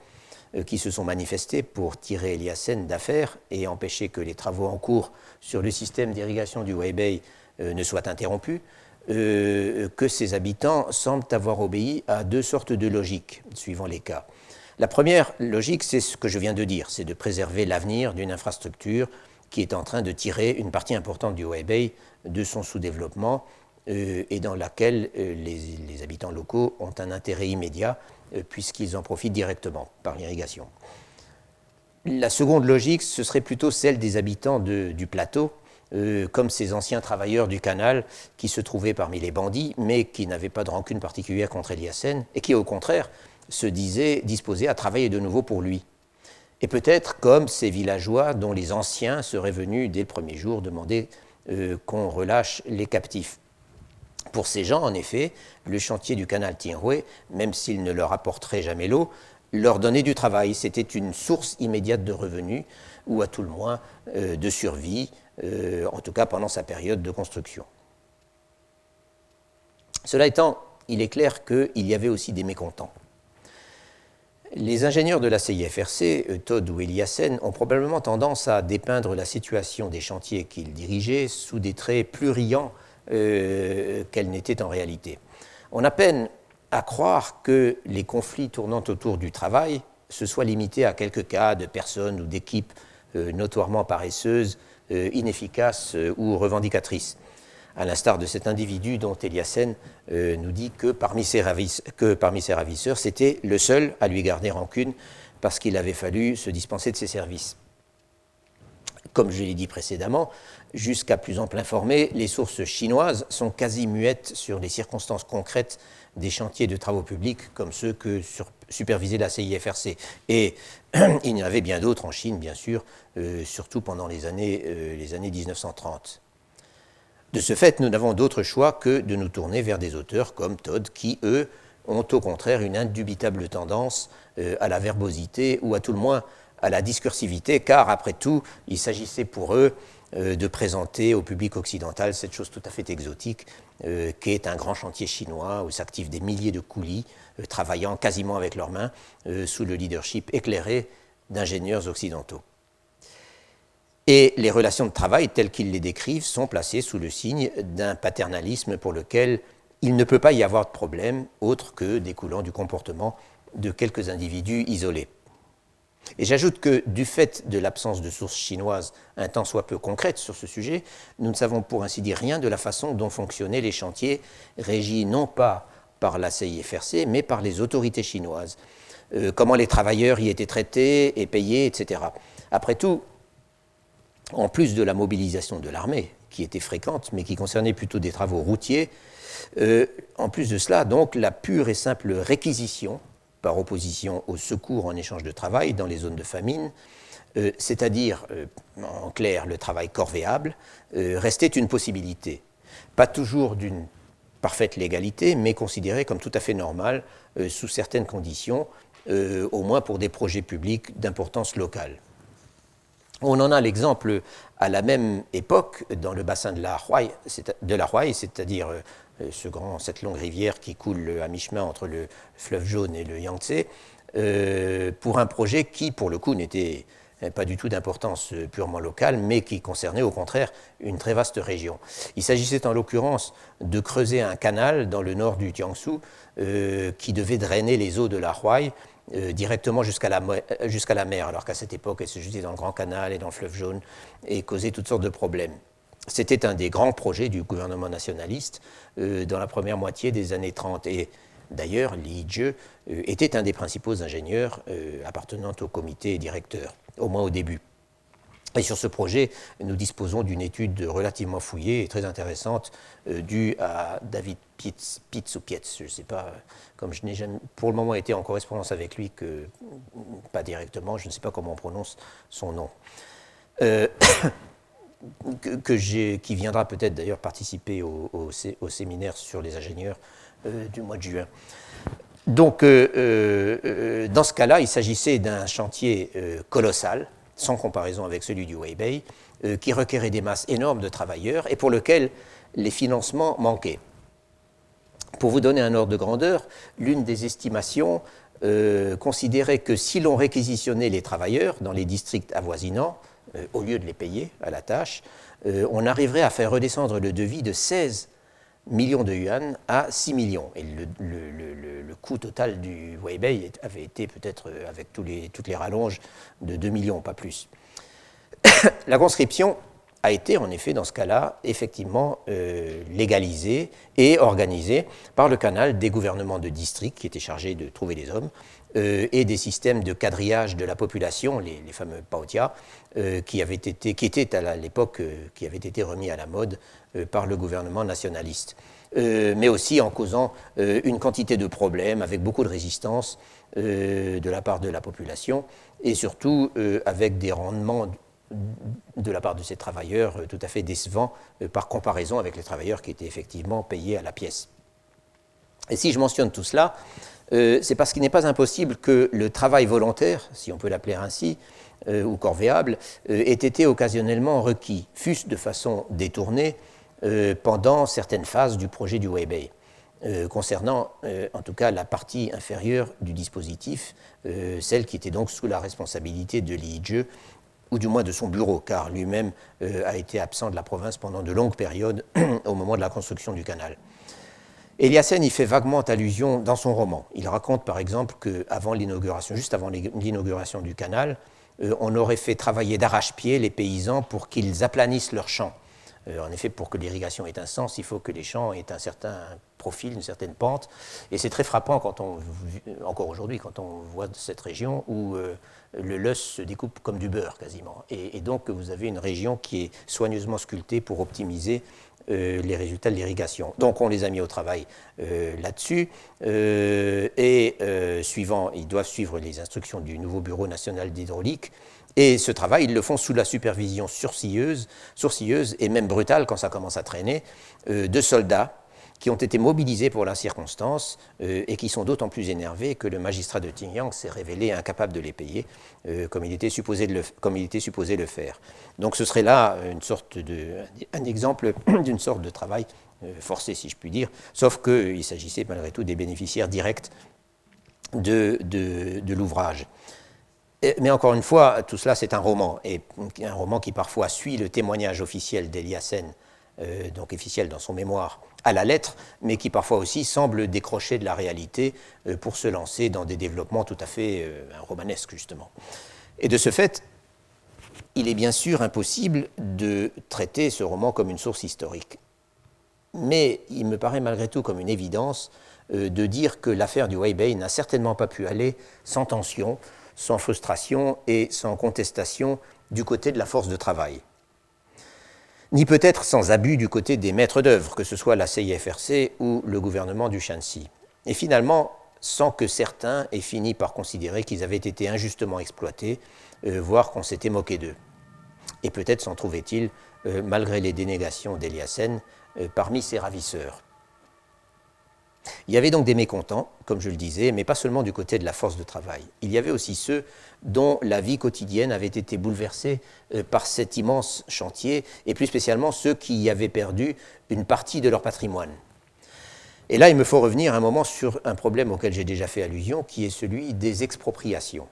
euh, qui se sont manifestés pour tirer Eliassen d'affaire et empêcher que les travaux en cours sur le système d'irrigation du Weibei euh, ne soient interrompus, que ces habitants semblent avoir obéi à deux sortes de logiques, suivant les cas. La première logique, c'est ce que je viens de dire, c'est de préserver l'avenir d'une infrastructure qui est en train de tirer une partie importante du Weibei de son sous-développement euh, et dans laquelle euh, les, habitants locaux ont un intérêt immédiat euh, puisqu'ils en profitent directement par l'irrigation. La seconde logique, ce serait plutôt celle des habitants du plateau, comme ces anciens travailleurs du canal qui se trouvaient parmi les bandits, mais qui n'avaient pas de rancune particulière contre Eliassen, et qui, au contraire, se disait disposé à travailler de nouveau pour lui. Et peut-être comme ces villageois dont les anciens seraient venus dès le premier jour demander euh, qu'on relâche les captifs. Pour ces gens, en effet, le chantier du canal Tianhui, même s'il ne leur apporterait jamais l'eau, leur donnait du travail. C'était une source immédiate de revenus, ou à tout le moins euh, de survie, euh, en tout cas pendant sa période de construction. Cela étant, il est clair qu'il y avait aussi des mécontents. Les ingénieurs de la CIFRC, euh, Todd ou Eliassen, ont probablement tendance à dépeindre la situation des chantiers qu'ils dirigeaient sous des traits plus riants euh, qu'elle n'était en réalité. On a peine à croire que les conflits tournant autour du travail se soient limités à quelques cas de personnes ou d'équipes euh, notoirement paresseuses, inefficaces ou revendicatrices à l'instar de cet individu dont Eliassen euh, nous dit que parmi ses ravisseurs, c'était le seul à lui garder rancune parce qu'il avait fallu se dispenser de ses services. Comme je l'ai dit précédemment, jusqu'à plus ample informé, les sources chinoises sont quasi muettes sur les circonstances concrètes des chantiers de travaux publics comme ceux que supervisait la CIFRC. Et il y en avait bien d'autres en Chine, bien sûr, euh, surtout pendant les années, euh, les années 1930. De ce fait, nous n'avons d'autre choix que de nous tourner vers des auteurs comme Todd, qui, eux, ont au contraire une indubitable tendance euh, à la verbosité ou à tout le moins à la discursivité, car après tout, il s'agissait pour eux euh, de présenter au public occidental cette chose tout à fait exotique euh, qu'est un grand chantier chinois où s'activent des milliers de coulis travaillant quasiment avec leurs mains sous le leadership éclairé d'ingénieurs occidentaux. Et les relations de travail telles qu'ils les décrivent sont placées sous le signe d'un paternalisme pour lequel il ne peut pas y avoir de problème autre que découlant du comportement de quelques individus isolés. Et j'ajoute que du fait de l'absence de sources chinoises un tant soit peu concrètes sur ce sujet, nous ne savons pour ainsi dire rien de la façon dont fonctionnaient les chantiers régis non pas par la CIFRC mais par les autorités chinoises, euh, comment les travailleurs y étaient traités et payés, etc. Après tout, en plus de la mobilisation de l'armée, qui était fréquente, mais qui concernait plutôt des travaux routiers, euh, en plus de cela, donc, la pure et simple réquisition, par opposition au secours en échange de travail dans les zones de famine, euh, c'est-à-dire, euh, en clair, le travail corvéable, restait une possibilité. Pas toujours d'une parfaite légalité, mais considéré comme tout à fait normal sous certaines conditions, au moins pour des projets publics d'importance locale. On en a l'exemple à la même époque dans le bassin de la Huaï, c'est-à-dire euh, ce grand, cette longue rivière qui coule à mi-chemin entre le fleuve jaune et le Yangtze, euh, pour un projet qui, pour le coup, n'était pas du tout d'importance purement locale, mais qui concernait au contraire une très vaste région. Il s'agissait en l'occurrence de creuser un canal dans le nord du Jiangsu euh, qui devait drainer les eaux de la Huai directement jusqu'à la, la mer, alors qu'à cette époque, elle se jetait dans le Grand Canal et dans le fleuve jaune et causait toutes sortes de problèmes. C'était un des grands projets du gouvernement nationaliste euh, dans la première moitié des années 30. Et d'ailleurs, Li euh, était un des principaux ingénieurs euh, appartenant au comité directeur, au moins au début. Et sur ce projet, nous disposons d'une étude relativement fouillée et très intéressante due à David Pitts, Pitts ou Pietz, je ne sais pas, comme je n'ai jamais pour le moment été en correspondance avec lui, que pas directement, je ne sais pas comment on prononce son nom. qui viendra peut-être d'ailleurs participer au, séminaire sur les ingénieurs euh, du mois de juin. Donc, euh, euh, dans ce cas-là, il s'agissait d'un chantier colossal, sans comparaison avec celui du Weibei, qui requérait des masses énormes de travailleurs et pour lequel les financements manquaient. Pour vous donner un ordre de grandeur, l'une des estimations considérait que si l'on réquisitionnait les travailleurs dans les districts avoisinants, au lieu de les payer à la tâche, euh, on arriverait à faire redescendre le devis de 16 millions de yuan à 6 millions. Et le, coût total du Weibei avait été peut-être, euh, avec toutes les rallonges, de 2 millions, pas plus. la conscription a été, en effet, dans ce cas-là, effectivement légalisée et organisée par le canal des gouvernements de district qui étaient chargés de trouver les hommes euh, et des systèmes de quadrillage de la population, les, fameux pautia, euh, qui, avaient été, qui étaient à l'époque euh, qui avaient été remis à la mode par le gouvernement nationaliste. mais aussi en causant une quantité de problèmes, avec beaucoup de résistance de la part de la population, et surtout avec des rendements de la part de ces travailleurs tout à fait décevants par comparaison avec les travailleurs qui étaient effectivement payés à la pièce. Et si je mentionne tout cela, euh, c'est parce qu'il n'est pas impossible que le travail volontaire, si on peut l'appeler ainsi, euh, ou corvéable, euh, ait été occasionnellement requis, fût-ce de façon détournée, pendant certaines phases du projet du Weibei. concernant en tout cas la partie inférieure du dispositif, celle qui était donc sous la responsabilité de Li Jie, ou du moins de son bureau, car lui-même a été absent de la province pendant de longues périodes au moment de la construction du canal. Eliassen y fait vaguement allusion dans son roman. Il raconte par exemple qu'avant l'inauguration, juste avant l'inauguration du canal, euh, on aurait fait travailler d'arrache-pied les paysans pour qu'ils aplanissent leurs champs. Euh, en effet, pour que l'irrigation ait un sens, il faut que les champs aient un certain profil, une certaine pente. Et c'est très frappant quand on, encore aujourd'hui, quand on voit cette région où euh, le lus se découpe comme du beurre quasiment. Et, et, donc vous avez une région qui est soigneusement sculptée pour optimiser euh, les résultats de l'irrigation. Donc on les a mis au travail euh, là-dessus. Euh, et suivant, ils doivent suivre les instructions du nouveau Bureau national d'hydraulique. Et ce travail, ils le font sous la supervision sourcilleuse, sourcilleuse et même brutale quand ça commence à traîner, de soldats qui ont été mobilisés pour la circonstance euh, et qui sont d'autant plus énervés que le magistrat de Tingyang s'est révélé incapable de les payer euh, comme, il était supposé le, comme il était supposé le faire. Donc ce serait là une sorte de, un exemple d'une sorte de travail euh, forcé, si je puis dire, sauf qu'il s'agissait malgré tout des bénéficiaires directs de, de, l'ouvrage. Mais encore une fois, tout cela c'est un roman, et un roman qui parfois suit le témoignage officiel d'Eliassen, donc officiel dans son mémoire, à la lettre, mais qui parfois aussi semble décrocher de la réalité euh, pour se lancer dans des développements tout à fait euh, romanesques, justement. Et de ce fait, il est bien sûr impossible de traiter ce roman comme une source historique. Mais il me paraît malgré tout comme une évidence euh, de dire que l'affaire du Weibei n'a certainement pas pu aller sans tension, sans frustration et sans contestation du côté de la force de travail ni peut-être sans abus du côté des maîtres d'œuvre, que ce soit la CIFRC ou le gouvernement du Shanxi. Et finalement, sans que certains aient fini par considérer qu'ils avaient été injustement exploités, euh, voire qu'on s'était moqué d'eux. Et peut-être s'en trouvait-il malgré les dénégations d'Eliassen parmi ses ravisseurs. Il y avait donc des mécontents, comme je le disais, mais pas seulement du côté de la force de travail. Il y avait aussi ceux dont la vie quotidienne avait été bouleversée euh, par cet immense chantier, et plus spécialement ceux qui y avaient perdu une partie de leur patrimoine. Et là, il me faut revenir un moment sur un problème auquel j'ai déjà fait allusion, qui est celui des expropriations.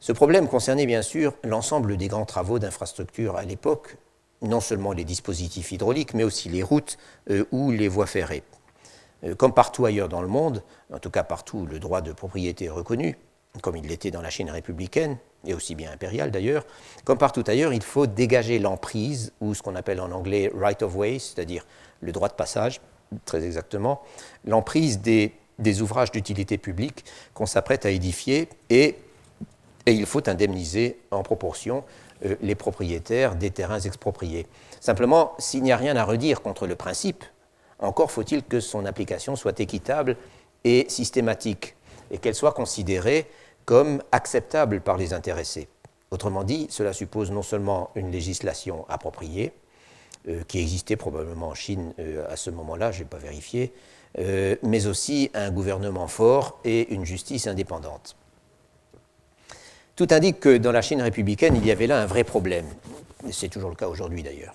Ce problème concernait bien sûr l'ensemble des grands travaux d'infrastructure à l'époque, non seulement les dispositifs hydrauliques, mais aussi les routes euh, ou les voies ferrées. Euh, comme partout ailleurs dans le monde, en tout cas partout où le droit de propriété est reconnu, comme il l'était dans la Chine républicaine, et aussi bien impériale d'ailleurs, comme partout ailleurs, il faut dégager l'emprise, ou ce qu'on appelle en anglais right of way, c'est-à-dire le droit de passage, très exactement, l'emprise des, ouvrages d'utilité publique qu'on s'apprête à édifier, et, il faut indemniser en proportion euh, les propriétaires des terrains expropriés. Simplement, s'il n'y a rien à redire contre le principe, encore faut-il que son application soit équitable et systématique, et qu'elle soit considérée comme acceptable par les intéressés. Autrement dit, cela suppose non seulement une législation appropriée, euh, qui existait probablement en Chine euh, à ce moment-là, je n'ai pas vérifié, mais aussi un gouvernement fort et une justice indépendante. Tout indique que dans la Chine républicaine, il y avait là un vrai problème. C'est toujours le cas aujourd'hui d'ailleurs.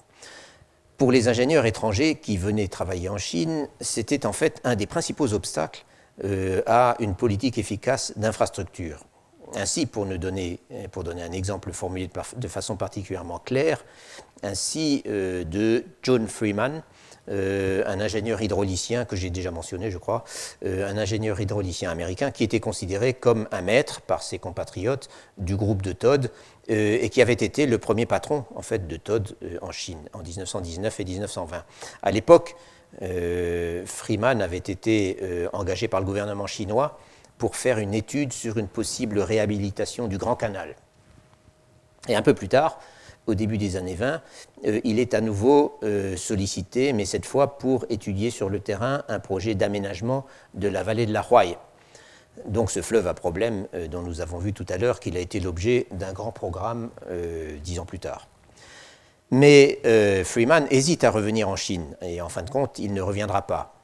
Pour les ingénieurs étrangers qui venaient travailler en Chine, c'était en fait un des principaux obstacles euh, à une politique efficace d'infrastructure. Ainsi, pour, donner, pour donner un exemple formulé de, façon particulièrement claire, ainsi euh, de John Freeman, euh, un ingénieur hydraulicien que j'ai déjà mentionné, je crois, euh, un ingénieur hydraulicien américain qui était considéré comme un maître par ses compatriotes du groupe de Todd euh, et qui avait été le premier patron en fait de Todd en Chine en 1919 et 1920. À l'époque, Freeman avait été engagé par le gouvernement chinois pour faire une étude sur une possible réhabilitation du Grand Canal. Et un peu plus tard, au début des années 20, euh, il est à nouveau euh, sollicité, mais cette fois pour étudier sur le terrain un projet d'aménagement de la vallée de la Huaï. Donc ce fleuve à problème euh, dont nous avons vu tout à l'heure qu'il a été l'objet d'un grand programme dix ans plus tard. Mais Freeman hésite à revenir en Chine et en fin de compte, il ne reviendra pas.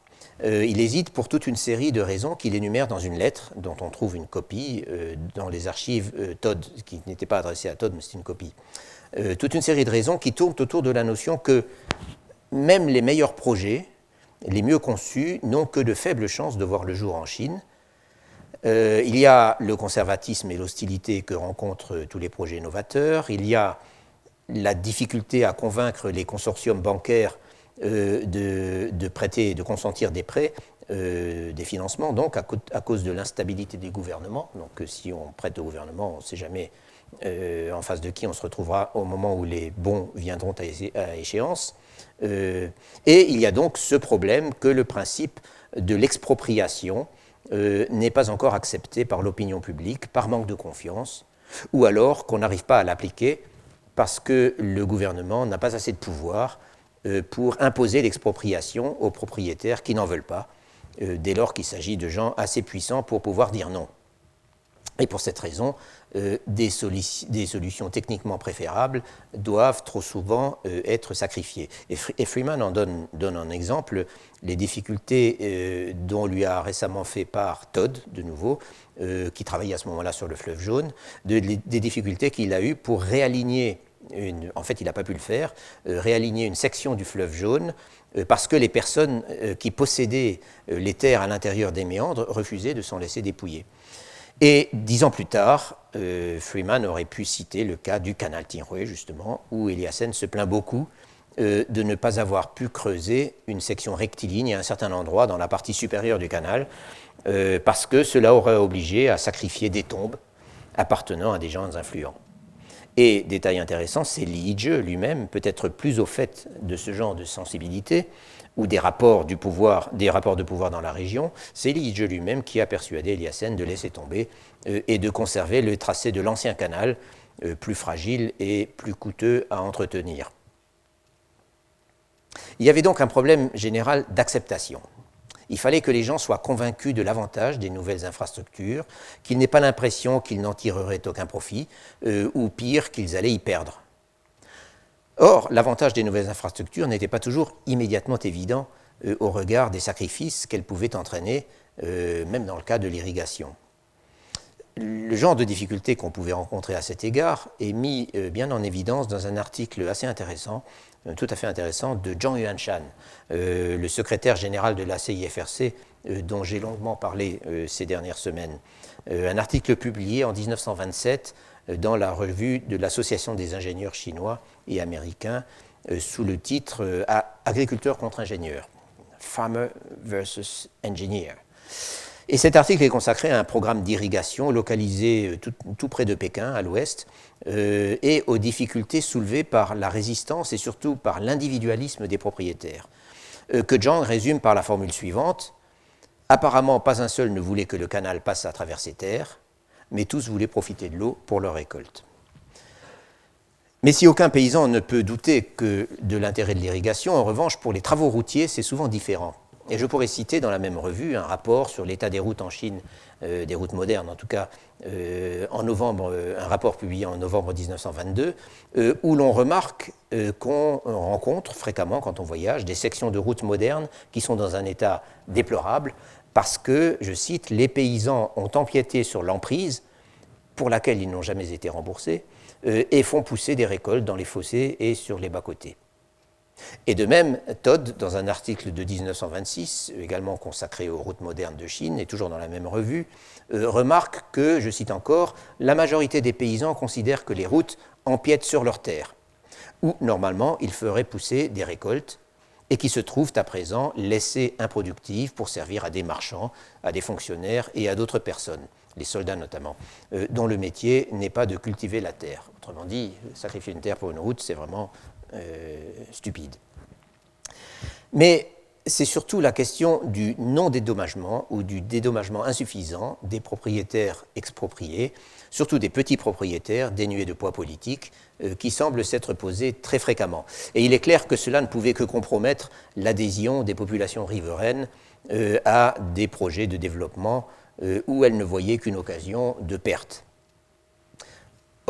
il hésite pour toute une série de raisons qu'il énumère dans une lettre dont on trouve une copie dans les archives Todd, qui n'était pas adressée à Todd, mais c'est une copie. Euh, toute une série de raisons qui tournent autour de la notion que même les meilleurs projets, les mieux conçus, n'ont que de faibles chances de voir le jour en Chine. Euh, il y a le conservatisme et l'hostilité que rencontrent tous les projets novateurs. Il y a la difficulté à convaincre les consortiums bancaires euh, de, prêter, de consentir des prêts, des financements, donc à, cause de l'instabilité des gouvernements. Donc si on prête au gouvernement, on ne sait jamais euh, en face de qui on se retrouvera au moment où les bons viendront à, échéance. Euh, et il y a donc ce problème que le principe de l'expropriation euh, n'est pas encore accepté par l'opinion publique par manque de confiance, ou alors qu'on n'arrive pas à l'appliquer parce que le gouvernement n'a pas assez de pouvoir pour imposer l'expropriation aux propriétaires qui n'en veulent pas, dès lors qu'il s'agit de gens assez puissants pour pouvoir dire non. Et pour cette raison, euh, des, solutions techniquement préférables doivent trop souvent euh, être sacrifiées. Et, Freeman en donne, un exemple, les difficultés euh, dont lui a récemment fait part Todd, de nouveau, qui travaillait à ce moment-là sur le fleuve jaune, des difficultés qu'il a eues pour réaligner, en fait il n'a pas pu le faire, réaligner une section du fleuve jaune parce que les personnes qui possédaient les terres à l'intérieur des méandres refusaient de s'en laisser dépouiller. Et dix ans plus tard, euh, Freeman aurait pu citer le cas du canal Tinhue, justement, où Eliassen se plaint beaucoup euh, de ne pas avoir pu creuser une section rectiligne à un certain endroit dans la partie supérieure du canal, euh, parce que cela aurait obligé à sacrifier des tombes appartenant à des gens influents. Et détail intéressant, c'est Li lui-même, peut-être plus au fait de ce genre de sensibilité, ou des rapports, de pouvoir dans la région, c'est Liege lui-même qui a persuadé Eliassen de laisser tomber euh, et de conserver le tracé de l'ancien canal, euh, plus fragile et plus coûteux à entretenir. Il y avait donc un problème général d'acceptation. Il fallait que les gens soient convaincus de l'avantage des nouvelles infrastructures, qu'ils n'aient pas l'impression qu'ils n'en tireraient aucun profit, euh, ou pire, qu'ils allaient y perdre. Or, l'avantage des nouvelles infrastructures n'était pas toujours immédiatement évident au regard des sacrifices qu'elles pouvaient entraîner, même dans le cas de l'irrigation le genre de difficultés qu'on pouvait rencontrer à cet égard est mis euh, bien en évidence dans un article assez intéressant, euh, tout à fait intéressant, de Zhang Yuanshan, euh, le secrétaire général de la CIFRC, dont j'ai longuement parlé ces dernières semaines. un article publié en 1927 dans la revue de l'Association des ingénieurs chinois et américains sous le titre Agriculteur contre ingénieur, Farmer versus Engineer. Et cet article est consacré à un programme d'irrigation localisé euh, tout, près de Pékin, à l'ouest, euh, et aux difficultés soulevées par la résistance et surtout par l'individualisme des propriétaires, euh, que Zhang résume par la formule suivante. Apparemment, pas un seul ne voulait que le canal passe à travers ses terres, mais tous voulaient profiter de l'eau pour leur récolte. Mais si aucun paysan ne peut douter que de l'intérêt de l'irrigation, en revanche, pour les travaux routiers, c'est souvent différent. Et je pourrais citer dans la même revue un rapport sur l'état des routes en Chine, euh, des routes modernes en tout cas, euh, en novembre, euh, un rapport publié en novembre 1922, où l'on remarque qu'on rencontre fréquemment, quand on voyage, des sections de routes modernes qui sont dans un état déplorable parce que, je cite, les paysans ont empiété sur l'emprise pour laquelle ils n'ont jamais été remboursés et font pousser des récoltes dans les fossés et sur les bas-côtés. Et de même, Todd, dans un article de 1926, également consacré aux routes modernes de Chine, et toujours dans la même revue, euh, remarque que, je cite encore, la majorité des paysans considèrent que les routes empiètent sur leurs terres, où normalement ils feraient pousser des récoltes, et qui se trouvent à présent laissées improductives pour servir à des marchands, à des fonctionnaires et à d'autres personnes, les soldats notamment, euh, dont le métier n'est pas de cultiver la terre. Autrement dit, sacrifier une terre pour une route, c'est vraiment stupide. Mais c'est surtout la question du non-dédommagement ou du dédommagement insuffisant des propriétaires expropriés, surtout des petits propriétaires dénués de poids politique, euh, qui semble s'être posée très fréquemment. Et il est clair que cela ne pouvait que compromettre l'adhésion des populations riveraines euh, à des projets de développement où elles ne voyaient qu'une occasion de perte.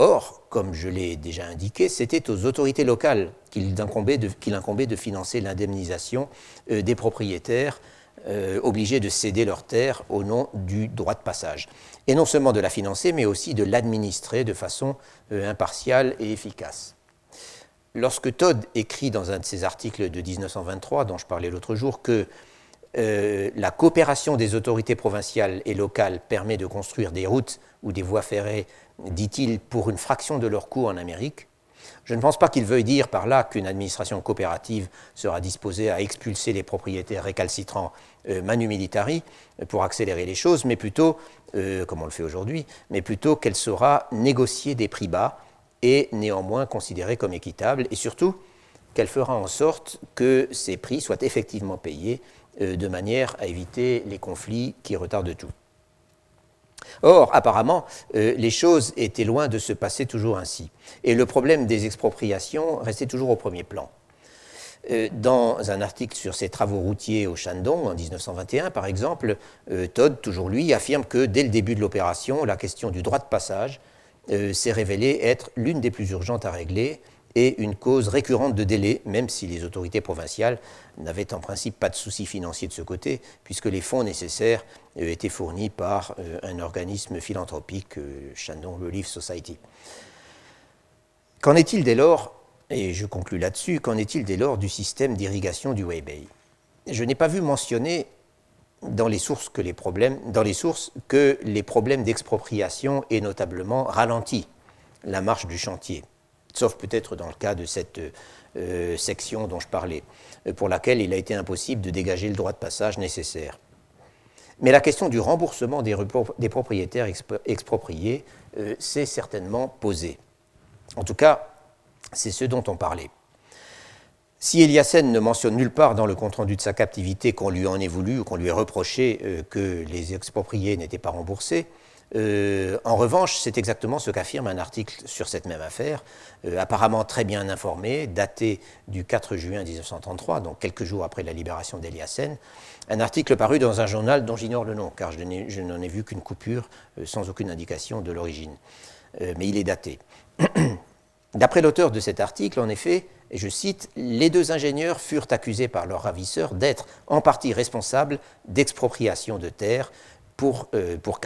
Or, comme je l'ai déjà indiqué, c'était aux autorités locales qu'il incombait, de, financer l'indemnisation euh, des propriétaires euh, obligés de céder leurs terres au nom du droit de passage. Et non seulement de la financer, mais aussi de l'administrer de façon euh, impartiale et efficace. Lorsque Todd écrit dans un de ses articles de 1923, dont je parlais l'autre jour, que la coopération des autorités provinciales et locales permet de construire des routes ou des voies ferrées dit-il, pour une fraction de leur coût en Amérique. Je ne pense pas qu'il veuille dire par là qu'une administration coopérative sera disposée à expulser les propriétaires récalcitrants euh, manu militari euh, pour accélérer les choses, mais plutôt, euh, comme on le fait aujourd'hui, mais plutôt qu'elle saura négocier des prix bas et néanmoins considérés comme équitables, et surtout qu'elle fera en sorte que ces prix soient effectivement payés de manière à éviter les conflits qui retardent tout. Or, apparemment, euh, les choses étaient loin de se passer toujours ainsi. Et le problème des expropriations restait toujours au premier plan. Euh, dans un article sur ses travaux routiers au Shandong en 1921, par exemple, euh, Todd, toujours lui, affirme que dès le début de l'opération, la question du droit de passage s'est révélée être l'une des plus urgentes à régler et une cause récurrente de délai, même si les autorités provinciales n'avaient en principe pas de soucis financiers de ce côté, puisque les fonds nécessaires euh, étaient fournis par euh, un organisme philanthropique, euh, Shandong Relief Society. Qu'en est-il dès lors, et je conclus là-dessus, qu'en est-il dès lors du système d'irrigation du Weibei? Je n'ai pas vu mentionner dans les sources que les problèmes, dans les sources que les problèmes d'expropriation aient notablement ralenti la marche du chantier sauf peut-être dans le cas de cette euh, section dont je parlais, euh, pour laquelle il a été impossible de dégager le droit de passage nécessaire. Mais la question du remboursement des, propriétaires expropriés euh, s'est certainement posée. En tout cas, c'est ce dont on parlait. Si Eliassen ne mentionne nulle part dans le compte-rendu de sa captivité qu'on lui en ait voulu ou qu'on lui ait reproché que les expropriés n'étaient pas remboursés, euh, en revanche, c'est exactement ce qu'affirme un article sur cette même affaire, euh, apparemment très bien informé, daté du 4 juin 1933, donc quelques jours après la libération d'Eliassen, un article paru dans un journal dont j'ignore le nom, car je n'en ai, vu qu'une coupure euh, sans aucune indication de l'origine, mais il est daté. D'après l'auteur de cet article, en effet, et je cite, Les deux ingénieurs furent accusés par leurs ravisseurs d'être en partie responsables d'expropriation de terres pour, pour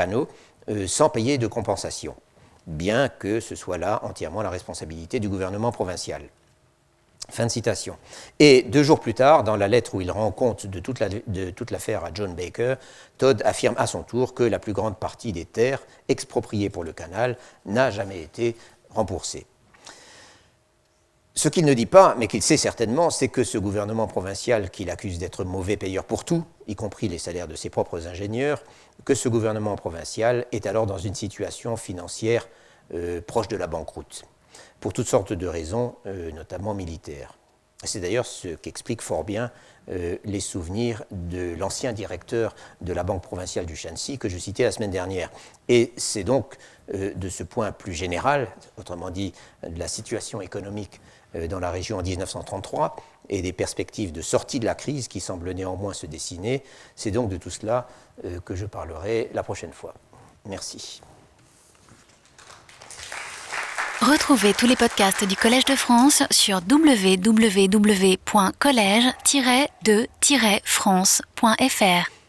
euh, sans payer de compensation, bien que ce soit là entièrement la responsabilité du gouvernement provincial. Fin de citation. Et deux jours plus tard, dans la lettre où il rend compte de toute, l'affaire à John Baker, Todd affirme à son tour que la plus grande partie des terres expropriées pour le canal n'a jamais été remboursée. Ce qu'il ne dit pas, mais qu'il sait certainement, c'est que ce gouvernement provincial qu'il accuse d'être mauvais payeur pour tout, y compris les salaires de ses propres ingénieurs, que ce gouvernement provincial est alors dans une situation financière euh, proche de la banqueroute, pour toutes sortes de raisons, euh, notamment militaires. C'est d'ailleurs ce qu'explique fort bien euh, les souvenirs de l'ancien directeur de la Banque provinciale du Shanxi que je citais la semaine dernière. Et c'est donc de ce point plus général, autrement dit de la situation économique dans la région en 1933 et des perspectives de sortie de la crise qui semblent néanmoins se dessiner. C'est donc de tout cela euh, que je parlerai la prochaine fois. Merci. Retrouvez tous les podcasts du Collège de France sur www.collège-de-france.fr.